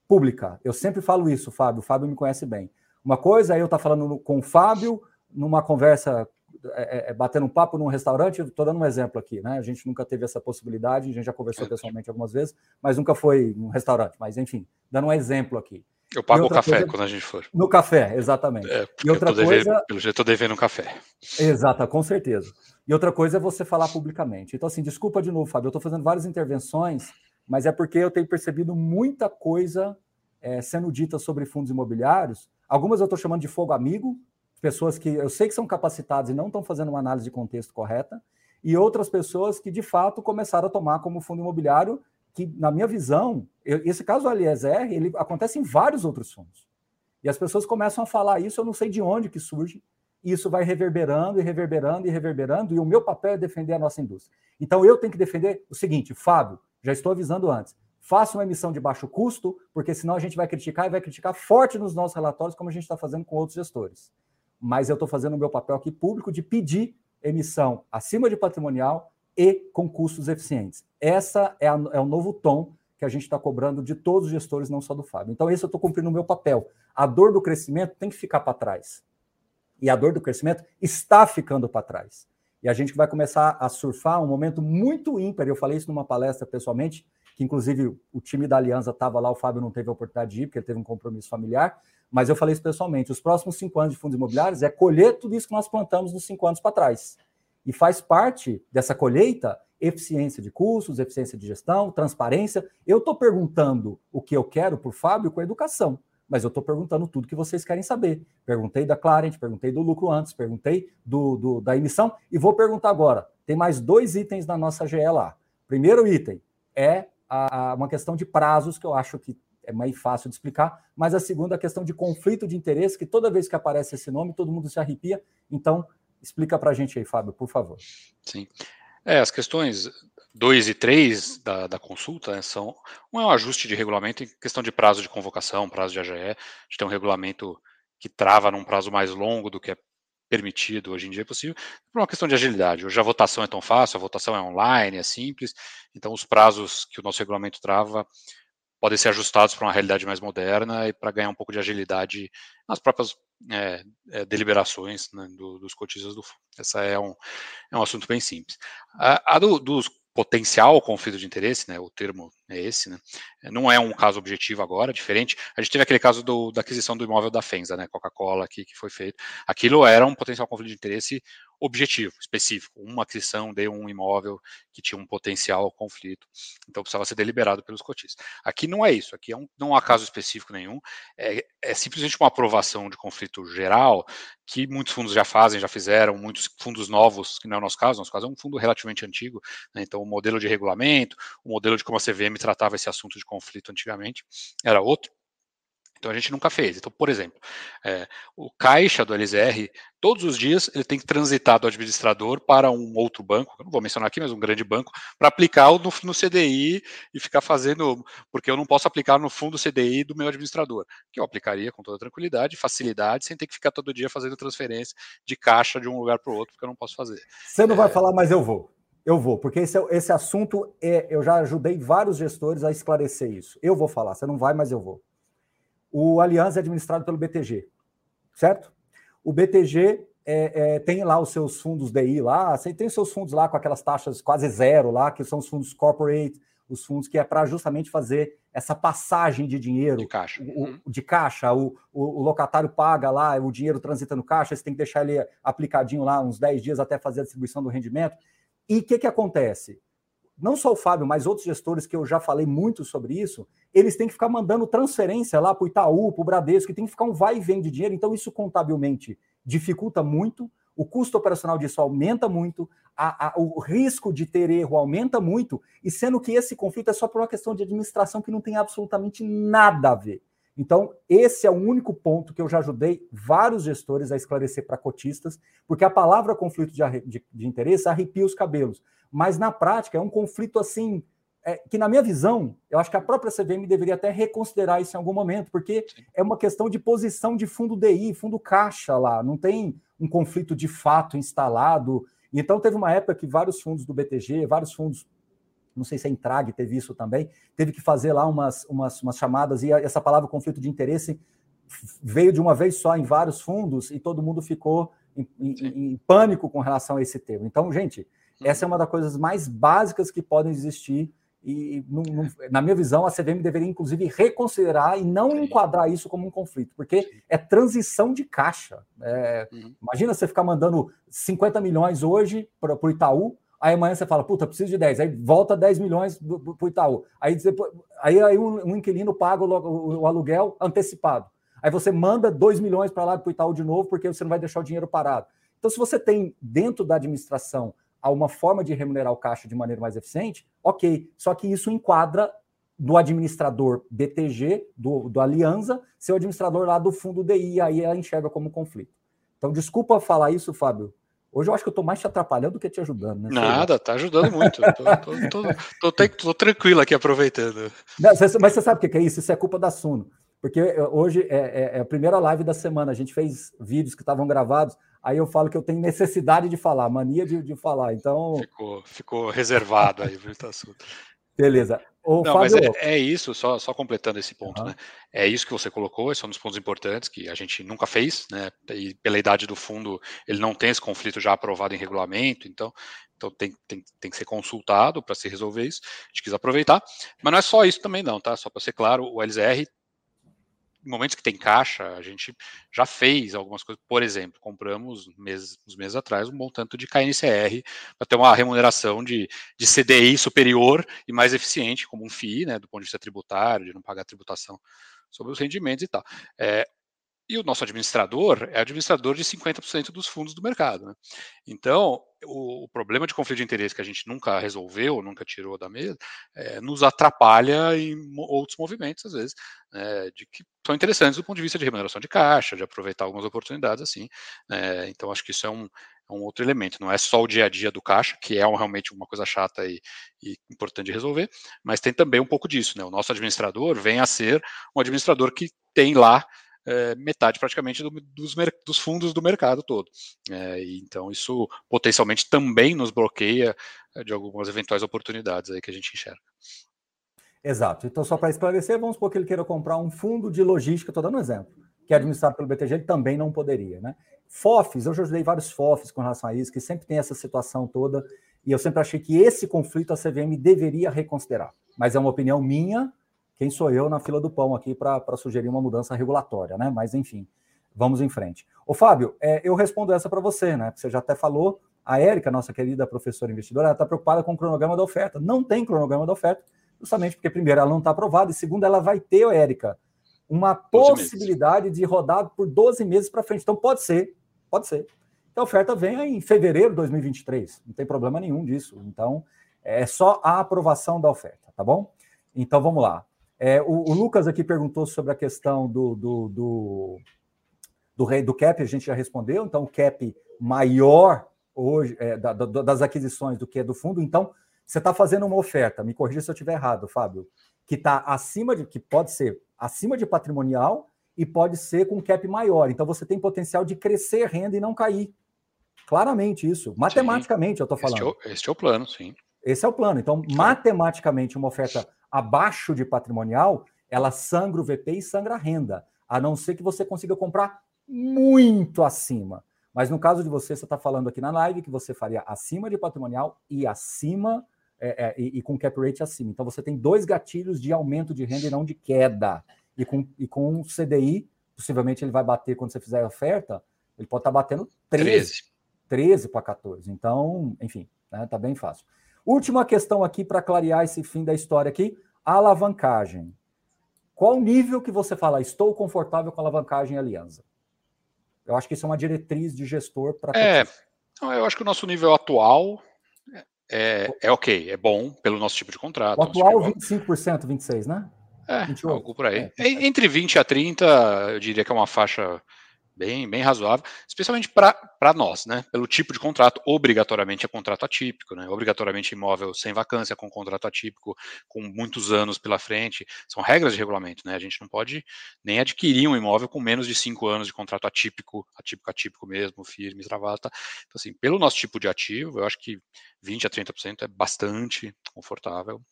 pública. Eu sempre falo isso, Fábio. O Fábio me conhece bem. Uma coisa é eu estar tá falando com o Fábio numa conversa, é, é, é batendo um papo num restaurante. Estou dando um exemplo aqui, né? A gente nunca teve essa possibilidade, a gente já conversou pessoalmente algumas vezes, mas nunca foi num restaurante. Mas, enfim, dando um exemplo aqui. Eu pago o café coisa, quando a gente for. No café, exatamente. É, e outra coisa. Devendo, pelo jeito, estou devendo um café. Exato, com certeza. E outra coisa é você falar publicamente. Então, assim, desculpa de novo, Fábio, eu estou fazendo várias intervenções mas é porque eu tenho percebido muita coisa é, sendo dita sobre fundos imobiliários. Algumas eu estou chamando de fogo amigo, pessoas que eu sei que são capacitadas e não estão fazendo uma análise de contexto correta, e outras pessoas que de fato começaram a tomar como fundo imobiliário, que na minha visão, eu, esse caso do Eliezer, ele acontece em vários outros fundos. E as pessoas começam a falar isso, eu não sei de onde que surge, e isso vai reverberando e reverberando e reverberando, e o meu papel é defender a nossa indústria. Então eu tenho que defender o seguinte, Fábio, já estou avisando antes. Faça uma emissão de baixo custo, porque senão a gente vai criticar e vai criticar forte nos nossos relatórios, como a gente está fazendo com outros gestores. Mas eu estou fazendo o meu papel aqui público de pedir emissão acima de patrimonial e com custos eficientes. Essa é, a, é o novo tom que a gente está cobrando de todos os gestores, não só do Fábio. Então, esse eu estou cumprindo o meu papel. A dor do crescimento tem que ficar para trás. E a dor do crescimento está ficando para trás e a gente vai começar a surfar um momento muito ímpar. Eu falei isso numa palestra pessoalmente, que inclusive o time da Aliança estava lá, o Fábio não teve a oportunidade de ir, porque ele teve um compromisso familiar, mas eu falei isso pessoalmente. Os próximos cinco anos de fundos imobiliários é colher tudo isso que nós plantamos nos cinco anos para trás. E faz parte dessa colheita eficiência de custos, eficiência de gestão, transparência. Eu estou perguntando o que eu quero para o Fábio com a educação mas eu estou perguntando tudo que vocês querem saber. Perguntei da Clarent, perguntei do lucro antes, perguntei do, do, da emissão e vou perguntar agora. Tem mais dois itens na nossa GE lá. Primeiro item é a, a, uma questão de prazos, que eu acho que é mais fácil de explicar, mas a segunda a questão de conflito de interesse, que toda vez que aparece esse nome, todo mundo se arrepia. Então, explica para a gente aí, Fábio, por favor. Sim. É, as questões 2 e 3 da, da consulta né, são um é um ajuste de regulamento em questão de prazo de convocação, prazo de AGE. A gente tem um regulamento que trava num prazo mais longo do que é permitido hoje em dia é possível, por uma questão de agilidade. Hoje a votação é tão fácil, a votação é online, é simples, então os prazos que o nosso regulamento trava podem ser ajustados para uma realidade mais moderna e para ganhar um pouco de agilidade nas próprias é, é, deliberações né, do, dos cotistas do fundo. Essa é um, é um assunto bem simples. A, a do, dos potencial conflito de interesse, né, o termo é esse, né, não é um caso objetivo agora, diferente, a gente teve aquele caso do, da aquisição do imóvel da Fenza, né, Coca-Cola aqui, que foi feito, aquilo era um potencial conflito de interesse objetivo, específico, uma aquisição de um imóvel que tinha um potencial conflito, então precisava ser deliberado pelos cotistas. Aqui não é isso, aqui é um, não há caso específico nenhum, é, é simplesmente uma aprovação de conflito geral que muitos fundos já fazem, já fizeram, muitos fundos novos, que não é o nosso caso, nosso caso é um fundo relativamente antigo, né, então o modelo de regulamento, o modelo de como a CVM tratava esse assunto de conflito antigamente era outro, Então a gente nunca fez. Então, por exemplo, é, o caixa do LZR, todos os dias ele tem que transitar do administrador para um outro banco, não vou mencionar aqui, mas um grande banco, para aplicar no, no CDI e ficar fazendo, porque eu não posso aplicar no fundo CDI do meu administrador, que eu aplicaria com toda tranquilidade, facilidade, sem ter que ficar todo dia fazendo transferência de caixa de um lugar para o outro, porque eu não posso fazer. Você não é... vai falar, mas eu vou. Eu vou, porque esse, esse assunto é, eu já ajudei vários gestores a esclarecer isso. Eu vou falar, você não vai, mas eu vou. O Aliança é administrado pelo BTG, certo? O BTG é, é, tem lá os seus fundos DI lá, você tem seus fundos lá com aquelas taxas quase zero lá, que são os fundos corporate, os fundos que é para justamente fazer essa passagem de dinheiro. De caixa. O, uhum. de caixa, o, o, o, locatário paga lá, o dinheiro transita no caixa, você tem que deixar ele aplicadinho lá uns 10 dias até fazer a distribuição do rendimento. E o que, que acontece? Não só o Fábio, mas outros gestores que eu já falei muito sobre isso, eles têm que ficar mandando transferência lá para o Itaú, para o Bradesco, que tem que ficar um vai e vem de dinheiro. Então, isso contabilmente dificulta muito, o custo operacional disso aumenta muito, a, a, o risco de ter erro aumenta muito, e sendo que esse conflito é só por uma questão de administração que não tem absolutamente nada a ver. Então, esse é o único ponto que eu já ajudei vários gestores a esclarecer para cotistas, porque a palavra conflito de, de, de, interesse arrepia os cabelos. Mas, na prática, é um conflito assim, é, que, na minha visão, eu acho que a própria CVM deveria até reconsiderar isso em algum momento, porque é uma questão de posição de fundo DI, fundo caixa lá, não tem um conflito de fato instalado. Então, teve uma época que vários fundos do BTG, vários fundos não sei se a Intrag teve isso também, teve que fazer lá umas, umas, umas chamadas, e essa palavra conflito de interesse veio de uma vez só em vários fundos e todo mundo ficou em, em, em pânico com relação a esse termo. Então, gente, uhum. essa é uma das coisas mais básicas que podem existir e, na minha visão, a CVM deveria, inclusive, reconsiderar e não Sim. enquadrar isso como um conflito, porque Sim. é transição de caixa. É, uhum. Imagina você ficar mandando 50 milhões hoje para o Itaú, Aí amanhã você fala, puta, preciso de 10. Aí volta 10 milhões para o Itaú. Aí, depois, aí, aí um, um, inquilino paga o, o, o, aluguel antecipado. Aí você manda 2 milhões para lá para o Itaú de novo, porque você não vai deixar o dinheiro parado. Então, se você tem dentro da administração uma forma de remunerar o caixa de maneira mais eficiente, ok. Só que isso enquadra do administrador BTG, do, do Aliança, ser o administrador lá do fundo DI, aí ela enxerga como conflito. Então, desculpa falar isso, Fábio, Hoje eu acho que eu estou mais te atrapalhando do que te ajudando, né? Nada, tá ajudando muito. tô, tranquilo aqui aproveitando. Não, mas você sabe o que é isso? Isso é culpa da Suno. Porque hoje é, é, é, a primeira live da semana. A gente fez vídeos que estavam gravados. Aí eu falo que eu tenho necessidade de falar, mania de, de falar. Então. Ficou, ficou reservado aí, viu, assunto. Beleza. Ô, Não, Fábio... mas é, é, isso, só, só completando esse ponto, uhum. né? É isso que você colocou, esse é um dos pontos importantes que a gente nunca fez, né? E pela idade do fundo, ele não tem esse conflito já aprovado em regulamento, então, então tem, tem, tem que ser consultado para se resolver isso. A gente quis aproveitar, mas não é só isso também, não, tá? Só para ser claro, o LZR momentos que tem caixa, a gente já fez algumas coisas. Por exemplo, compramos meses, uns meses atrás um bom tanto de KNCR para ter uma remuneração de, de CDI superior e mais eficiente, como um FII, né, do ponto de vista tributário, de não pagar tributação sobre os rendimentos e tal. É, e o nosso administrador é administrador de 50% dos fundos do mercado. Né? Então, o, o, problema de conflito de interesse que a gente nunca resolveu, nunca tirou da mesa, é, nos atrapalha em outros movimentos, às vezes, né, de que são interessantes do ponto de vista de remuneração de caixa, de aproveitar algumas oportunidades assim. Né? então, acho que isso é um, é um outro elemento. Não é só o dia a dia do caixa, que é um, realmente uma coisa chata e, e, importante de resolver, mas tem também um pouco disso. Né? O nosso administrador vem a ser um administrador que tem lá é, metade praticamente do, dos, dos, fundos do mercado todo. É, então, isso potencialmente também nos bloqueia é, de algumas eventuais oportunidades aí que a gente enxerga. Exato. Então, só para esclarecer, vamos supor que ele queira comprar um fundo de logística, estou dando um exemplo, que é administrado pelo BTG, ele também não poderia, né? FOFs, eu já ajudei vários FOFs com relação a isso, que sempre tem essa situação toda, e eu sempre achei que esse conflito a CVM deveria reconsiderar. Mas é uma opinião minha, quem sou eu na fila do pão aqui para sugerir uma mudança regulatória, né? Mas enfim, vamos em frente. Ô Fábio, é, eu respondo essa para você, né? Você já até falou, a Érica, nossa querida professora investidora, ela está preocupada com o cronograma da oferta. Não tem cronograma da oferta, justamente porque, primeiro, ela não está aprovada, e segundo, ela vai ter, Érica, uma possibilidade de rodar por 12 meses para frente. Então, pode ser, pode ser. Então, a oferta vem em fevereiro de 2023, não tem problema nenhum disso. Então, é só a aprovação da oferta, tá bom? Então, vamos lá. É, o, o, Lucas aqui perguntou sobre a questão do, do, do, do, rei, do cap, a gente já respondeu, então o cap maior hoje é, da, da, das aquisições do que é do fundo, então você está fazendo uma oferta, me corrija se eu estiver errado, Fábio, que está acima de, que pode ser acima de patrimonial e pode ser com cap maior. Então você tem potencial de crescer renda e não cair. Claramente isso. Matematicamente sim. eu estou falando. Este é, o, este é, o, plano, sim. Esse é o plano. Então, matematicamente, uma oferta abaixo de patrimonial, ela sangra o VP e sangra a renda. A não ser que você consiga comprar muito acima. Mas no caso de você, você está falando aqui na live que você faria acima de patrimonial e acima é, é, e, e, com cap rate acima. Então você tem dois gatilhos de aumento de renda e não de queda. E com, e com CDI, possivelmente ele vai bater quando você fizer a oferta, ele pode estar tá batendo 13. 13. 13 para 14. Então, enfim, né, tá bem fácil. Última questão aqui para clarear esse fim da história aqui, alavancagem. Qual nível que você fala, estou confortável com alavancagem Aliança? Eu acho que isso é uma diretriz de gestor para. É, eu acho que o nosso nível atual é, é ok, é bom pelo nosso tipo de contrato. O atual, 25%, 26%, né? É, 28. algo por aí. É, Entre 20 a 30, eu diria que é uma faixa bem, bem razoável, especialmente para nós, né? Pelo tipo de contrato, obrigatoriamente é contrato atípico, né? Obrigatoriamente imóvel sem vacância, com contrato atípico, com muitos anos pela frente. São regras de regulamento, né? A gente não pode nem adquirir um imóvel com menos de cinco anos de contrato atípico, atípico, atípico mesmo, firme, travata. Então, assim, pelo nosso tipo de ativo, eu acho que 20 a 30% é bastante confortável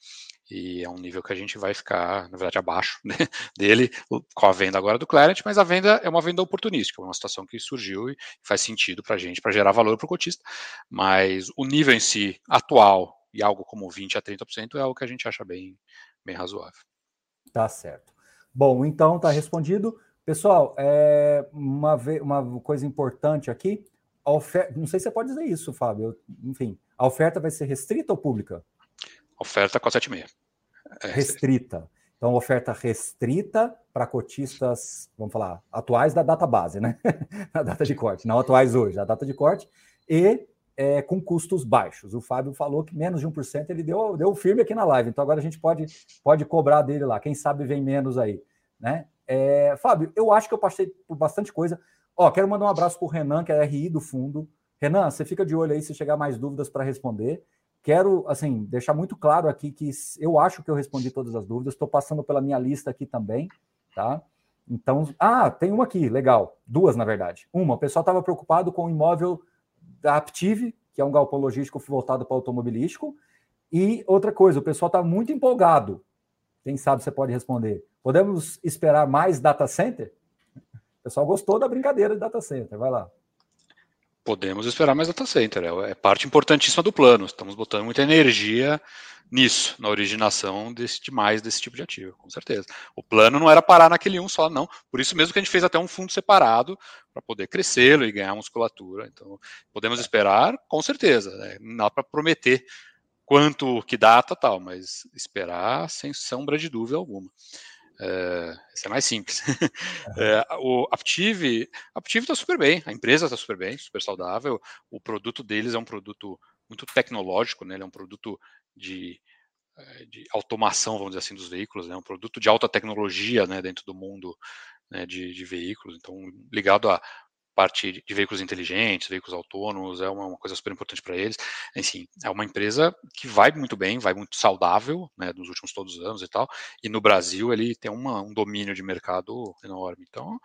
e é um nível que a gente vai ficar, na verdade, abaixo né, <laughs> dele com a venda agora do Clarent, mas a venda é uma venda oportunística, uma situação que surgiu e faz sentido para a gente, para gerar valor para o cotista, mas o nível em si atual e algo como 20 a 30% é o que a gente acha bem, bem razoável. Tá certo. Bom, então tá respondido. Pessoal, é uma, uma coisa importante aqui, oferta, não sei se você pode dizer isso, Fábio, enfim, a oferta vai ser restrita ou pública? Oferta 476. É. Restrita. Então, oferta restrita para cotistas, vamos falar, atuais da data base, né? <laughs> na data de corte, não atuais hoje, a data de corte, e é, com custos baixos. O Fábio falou que menos de 1% ele deu, deu firme aqui na live, então agora a gente pode, pode cobrar dele lá. Quem sabe vem menos aí, né? É, Fábio, eu acho que eu passei por bastante coisa. Ó, quero mandar um abraço para o Renan, que é RI do fundo. Renan, você fica de olho aí se chegar mais dúvidas para responder. Quero, assim, deixar muito claro aqui que eu acho que eu respondi todas as dúvidas. Estou passando pela minha lista aqui também, tá? Então, ah, tem uma aqui, legal. Duas, na verdade. Uma, o pessoal estava preocupado com o imóvel da Aptive, que é um galpão logístico voltado para automobilístico. E outra coisa, o pessoal está muito empolgado. Quem sabe você pode responder. Podemos esperar mais data center? O pessoal gostou da brincadeira de data center. Vai lá. Podemos esperar mais data center, é, é parte importantíssima do plano. Estamos botando muita energia nisso, na originação desse, de mais desse tipo de ativo, com certeza. O plano não era parar naquele um só, não. Por isso mesmo que a gente fez até um fundo separado para poder crescê-lo e ganhar musculatura. Então, podemos esperar, com certeza. Né? Não dá para prometer quanto, que data tal, mas esperar sem sombra de dúvida alguma. É, esse é mais simples. É, <laughs> o Aptiv, Aptiv está super bem, a empresa está super bem, super saudável. O produto deles é um produto muito tecnológico, né? Ele é um produto de, é, de automação, vamos dizer assim, dos veículos, né? Um produto de alta tecnologia, né? Dentro do mundo né? de, de veículos. Então, ligado a parte de veículos inteligentes, veículos autônomos, é uma, uma coisa super importante para eles. Enfim, é uma empresa que vai muito bem, vai muito saudável, né, nos últimos todos os anos e tal, e no Brasil ele tem uma, um domínio de mercado enorme. Então,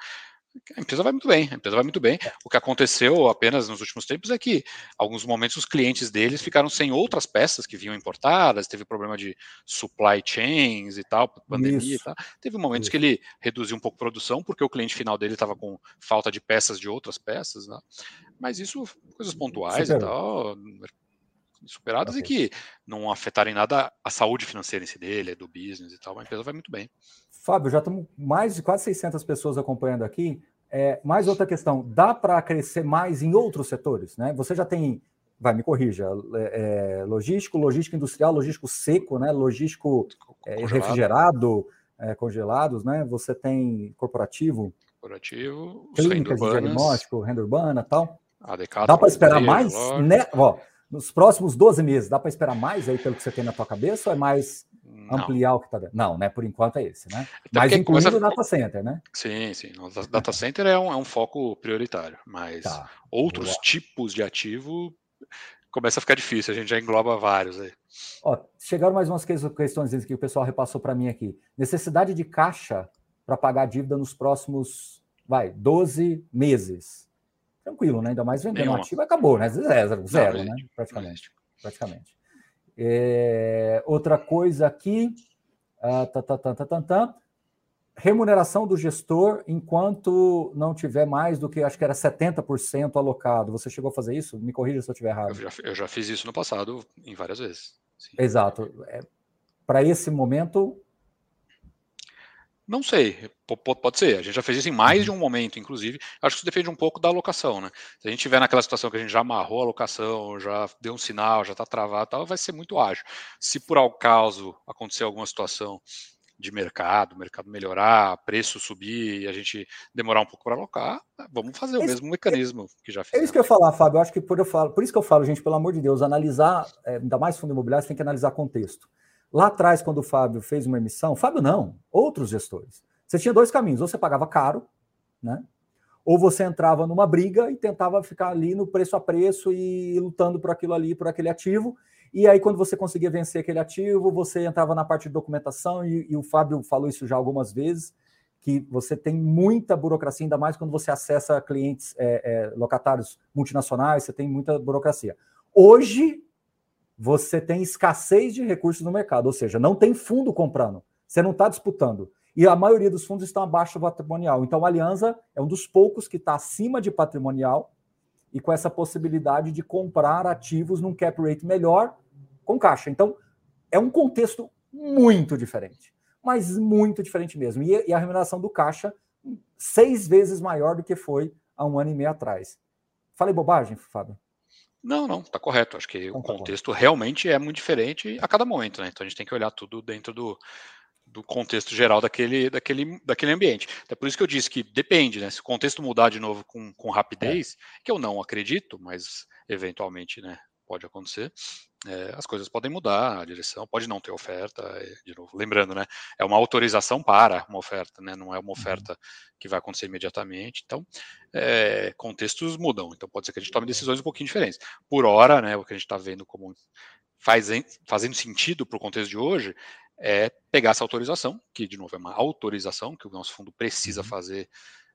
a empresa vai muito bem, a empresa vai muito bem. É. O que aconteceu apenas nos últimos tempos é que, alguns momentos, os clientes deles ficaram sem outras peças que vinham importadas, teve problema de supply chains e tal, pandemia Isso. e tal. Teve momentos Isso. que ele reduziu um pouco a produção, porque o cliente final dele estava com falta de peças de outras peças, né? Mas isso, coisas pontuais Superou. e tal, superadas okay. e que não afetarem nada a saúde financeira em si dele, do business e tal. A empresa vai muito bem. Fábio, já estamos mais de quase 600 pessoas acompanhando aqui. É, mais outra questão, dá para crescer mais em outros setores? Né? Você já tem, vai, me corrija, é, é logístico, logístico industrial, logístico seco, né? logístico é, refrigerado, é, congelados, né? Você tem corporativo, corporativo clínicas de diagnóstico, renda urbana tal. Dá para esperar mais? Né? Ó, nos próximos 12 meses, dá para esperar mais aí pelo que você tem na tua cabeça ou é mais não. ampliar o que está dentro? Não, né? Por enquanto é esse, né? Até mas incluindo começa... o data center, né? Sim, sim. O data center é um, é um foco prioritário, mas tá. outros Boa. tipos de ativo começa a ficar difícil, a gente já engloba vários aí. Ó, chegaram mais umas questões que o pessoal repassou para mim aqui. Necessidade de caixa para pagar a dívida nos próximos, vai, 12 meses. Tranquilo, né? Ainda mais vendendo Nenhuma. ativo, acabou, né? Zero, zero não, né? Praticamente. Praticamente. É, outra coisa aqui. Uh, tá, tá, tá, tá, tá, tá remuneração do gestor enquanto não tiver mais do que acho que era 70% alocado. Você chegou a fazer isso? Me corrija se eu estiver errado. Eu já, eu já, fiz isso no passado em várias vezes. Sim. Exato. É, Para esse momento. Não sei, pode ser. A gente já fez isso em mais de um momento, inclusive. Acho que isso depende um pouco da alocação, né? Se a gente tiver naquela situação que a gente já amarrou a alocação, já deu um sinal, já está travado, tal, vai ser muito ágil. Se por acaso acontecer alguma situação de mercado, o mercado melhorar, preço subir e a gente demorar um pouco para alocar, vamos fazer o mesmo mecanismo que já fizemos. É isso que eu ia falar, Fábio. Eu acho que por, eu falo, por isso que eu falo, gente, pelo amor de Deus, analisar, é, ainda mais fundo imobiliário, você tem que analisar contexto. Lá atrás, quando o Fábio fez uma emissão, Fábio não, outros gestores. Você tinha dois caminhos, ou você pagava caro, né? Ou você entrava numa briga e tentava ficar ali no preço a preço e lutando por aquilo ali, por aquele ativo, e aí, quando você conseguia vencer aquele ativo, você entrava na parte de documentação, e, e o Fábio falou isso já algumas vezes, que você tem muita burocracia, ainda mais quando você acessa clientes é, é, locatários multinacionais, você tem muita burocracia. Hoje, você tem escassez de recursos no mercado, ou seja, não tem fundo comprando, você não está disputando. E a maioria dos fundos estão abaixo do patrimonial. Então, a Aliança é um dos poucos que está acima de patrimonial e com essa possibilidade de comprar ativos num cap rate melhor com caixa. Então, é um contexto muito diferente, mas muito diferente mesmo. E, e a remuneração do caixa seis vezes maior do que foi há um ano e meio atrás. Falei bobagem, Fábio? Não, não, está correto. Acho que então, o tá contexto realmente é muito diferente a cada momento, né? Então a gente tem que olhar tudo dentro do, do contexto geral daquele, daquele, daquele ambiente. É por isso que eu disse que depende, né? Se o contexto mudar de novo com, com rapidez, é. que eu não acredito, mas eventualmente né, pode acontecer, é, as coisas podem mudar, a direção pode não ter oferta, é, de novo, lembrando, né? É uma autorização para uma oferta, né? Não é uma uhum. oferta que vai acontecer imediatamente. Então, é, contextos mudam. Então, pode ser que a gente tome decisões um pouquinho diferentes. Por hora, né? O que a gente está vendo como faz, fazendo sentido para o contexto de hoje é pegar essa autorização, que de novo é uma autorização que o nosso fundo precisa uhum. fazer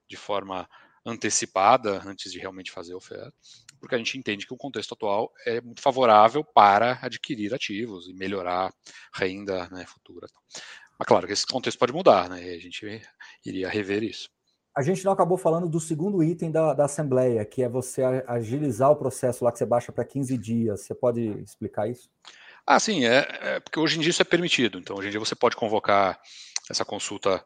de forma antecipada antes de realmente fazer a oferta, porque a gente entende que o contexto atual é muito favorável para adquirir ativos e melhorar renda né, futura. Mas claro que esse contexto pode mudar, né? E a gente iria rever isso. A gente não acabou falando do segundo item da, da Assembleia, que é você agilizar o processo lá que você baixa para 15 dias. Você pode explicar isso? Ah, sim, é, é, porque hoje em dia isso é permitido. Então, hoje em dia você pode convocar essa consulta,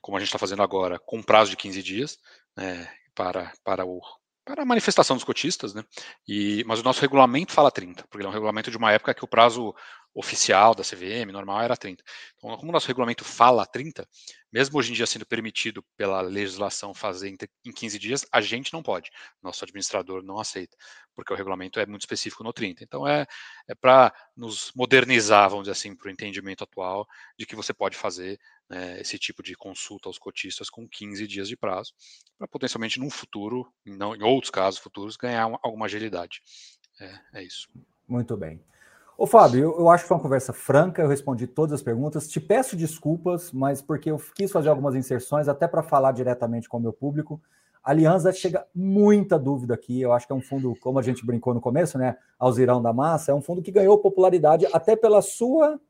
como a gente está fazendo agora, com prazo de 15 dias, né, para, para, o, para a manifestação dos cotistas, né? E, mas o nosso regulamento fala 30, porque ele é um regulamento de uma época que o prazo oficial da CVM, normal, era 30. Então, como o nosso regulamento fala 30, mesmo hoje em dia sendo permitido pela legislação fazer em 15 dias, a gente não pode. Nosso administrador não aceita, porque o regulamento é muito específico no 30. Então, é, é para nos modernizar, vamos dizer assim, para o entendimento atual de que você pode fazer né, esse tipo de consulta aos cotistas com 15 dias de prazo, para potencialmente, num futuro, não, em outros casos futuros, ganhar uma, alguma agilidade. É, é isso. Muito bem. Ô, Fábio, eu, eu, acho que foi uma conversa franca, eu respondi todas as perguntas. Te peço desculpas, mas porque eu quis fazer algumas inserções, até para falar diretamente com o meu público. Aliança chega muita dúvida aqui. Eu acho que é um fundo, como a gente brincou no começo, né? Alzirão da Massa, é um fundo que ganhou popularidade até pela sua,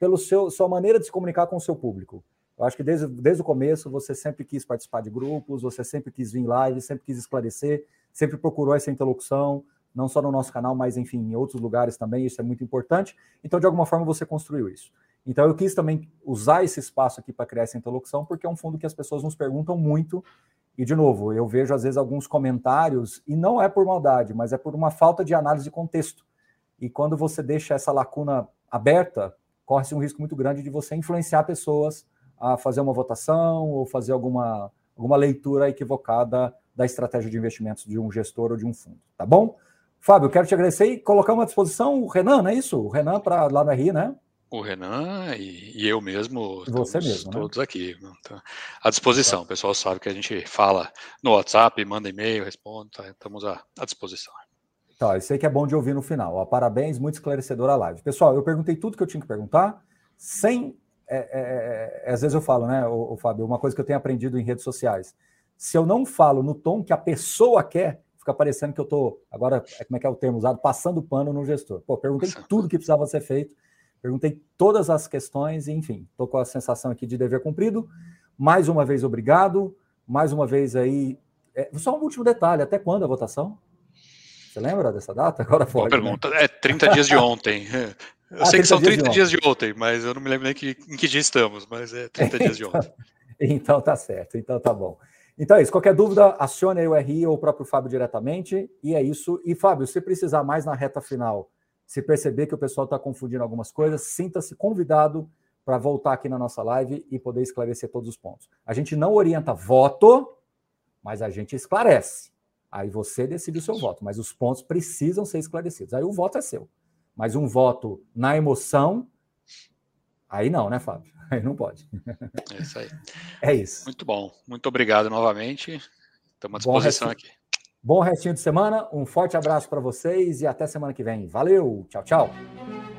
pelo seu, sua maneira de se comunicar com o seu público. Eu acho que desde, desde o começo você sempre quis participar de grupos, você sempre quis vir em live, sempre quis esclarecer, sempre procurou essa interlocução não só no nosso canal, mas enfim, em outros lugares também, isso é muito importante. Então, de alguma forma, você construiu isso. Então, eu quis também usar esse espaço aqui para criar essa interlocução, porque é um fundo que as pessoas nos perguntam muito. E, de novo, eu vejo às vezes alguns comentários, e não é por maldade, mas é por uma falta de análise de contexto. E quando você deixa essa lacuna aberta, corre-se um risco muito grande de você influenciar pessoas a fazer uma votação ou fazer alguma, alguma leitura equivocada da estratégia de investimentos de um gestor ou de um fundo. Tá bom? Fábio, quero te agradecer e colocar uma disposição o Renan, não é isso? O Renan para lá no RI, né? O Renan e, e eu mesmo. Você mesmo. Né? Todos aqui. Tá à disposição. O pessoal sabe que a gente fala no WhatsApp, manda e-mail, responde, tá? estamos à, à disposição. Tá, isso aí que é bom de ouvir no final. Ó, parabéns, muito esclarecedor a live. Pessoal, eu perguntei tudo que eu tinha que perguntar, sem. É, é, é, às vezes eu falo, né, o Fábio, uma coisa que eu tenho aprendido em redes sociais. Se eu não falo no tom que a pessoa quer, fica parecendo que eu estou, agora, é, como é que é o termo usado? Passando pano no gestor. Pô, perguntei tudo que precisava ser feito, perguntei todas as questões, e, enfim, estou com a sensação aqui de dever cumprido. Mais uma vez, obrigado. Mais uma vez aí. É, só um último detalhe: até quando a votação? Você lembra dessa data? Agora foi. Boa né? pergunta. Né? É 30 dias de ontem. <laughs> Eu ah, sei que são 30 dias de, dias de, ontem, mas eu não me lembro nem que, em que dia estamos, mas é 30 dias de ontem. <laughs> então tá certo, então tá bom. Então é isso. Qualquer dúvida, acione aí o RI ou o próprio Fábio diretamente. E é isso. E, Fábio, se precisar mais na reta final, se perceber que o pessoal está confundindo algumas coisas, sinta-se convidado para voltar aqui na nossa live e poder esclarecer todos os pontos. A gente não orienta voto, mas a gente esclarece. Aí você decide o seu voto, mas os pontos precisam ser esclarecidos. Aí o voto é seu. Mas um voto na emoção, aí não, né, Fábio? <laughs> Aí não pode. É isso aí. <laughs> É isso. Muito bom. Muito obrigado novamente. Estamos à disposição aqui. Bom restinho de semana, um forte abraço para vocês e até semana que vem. Valeu, tchau, tchau.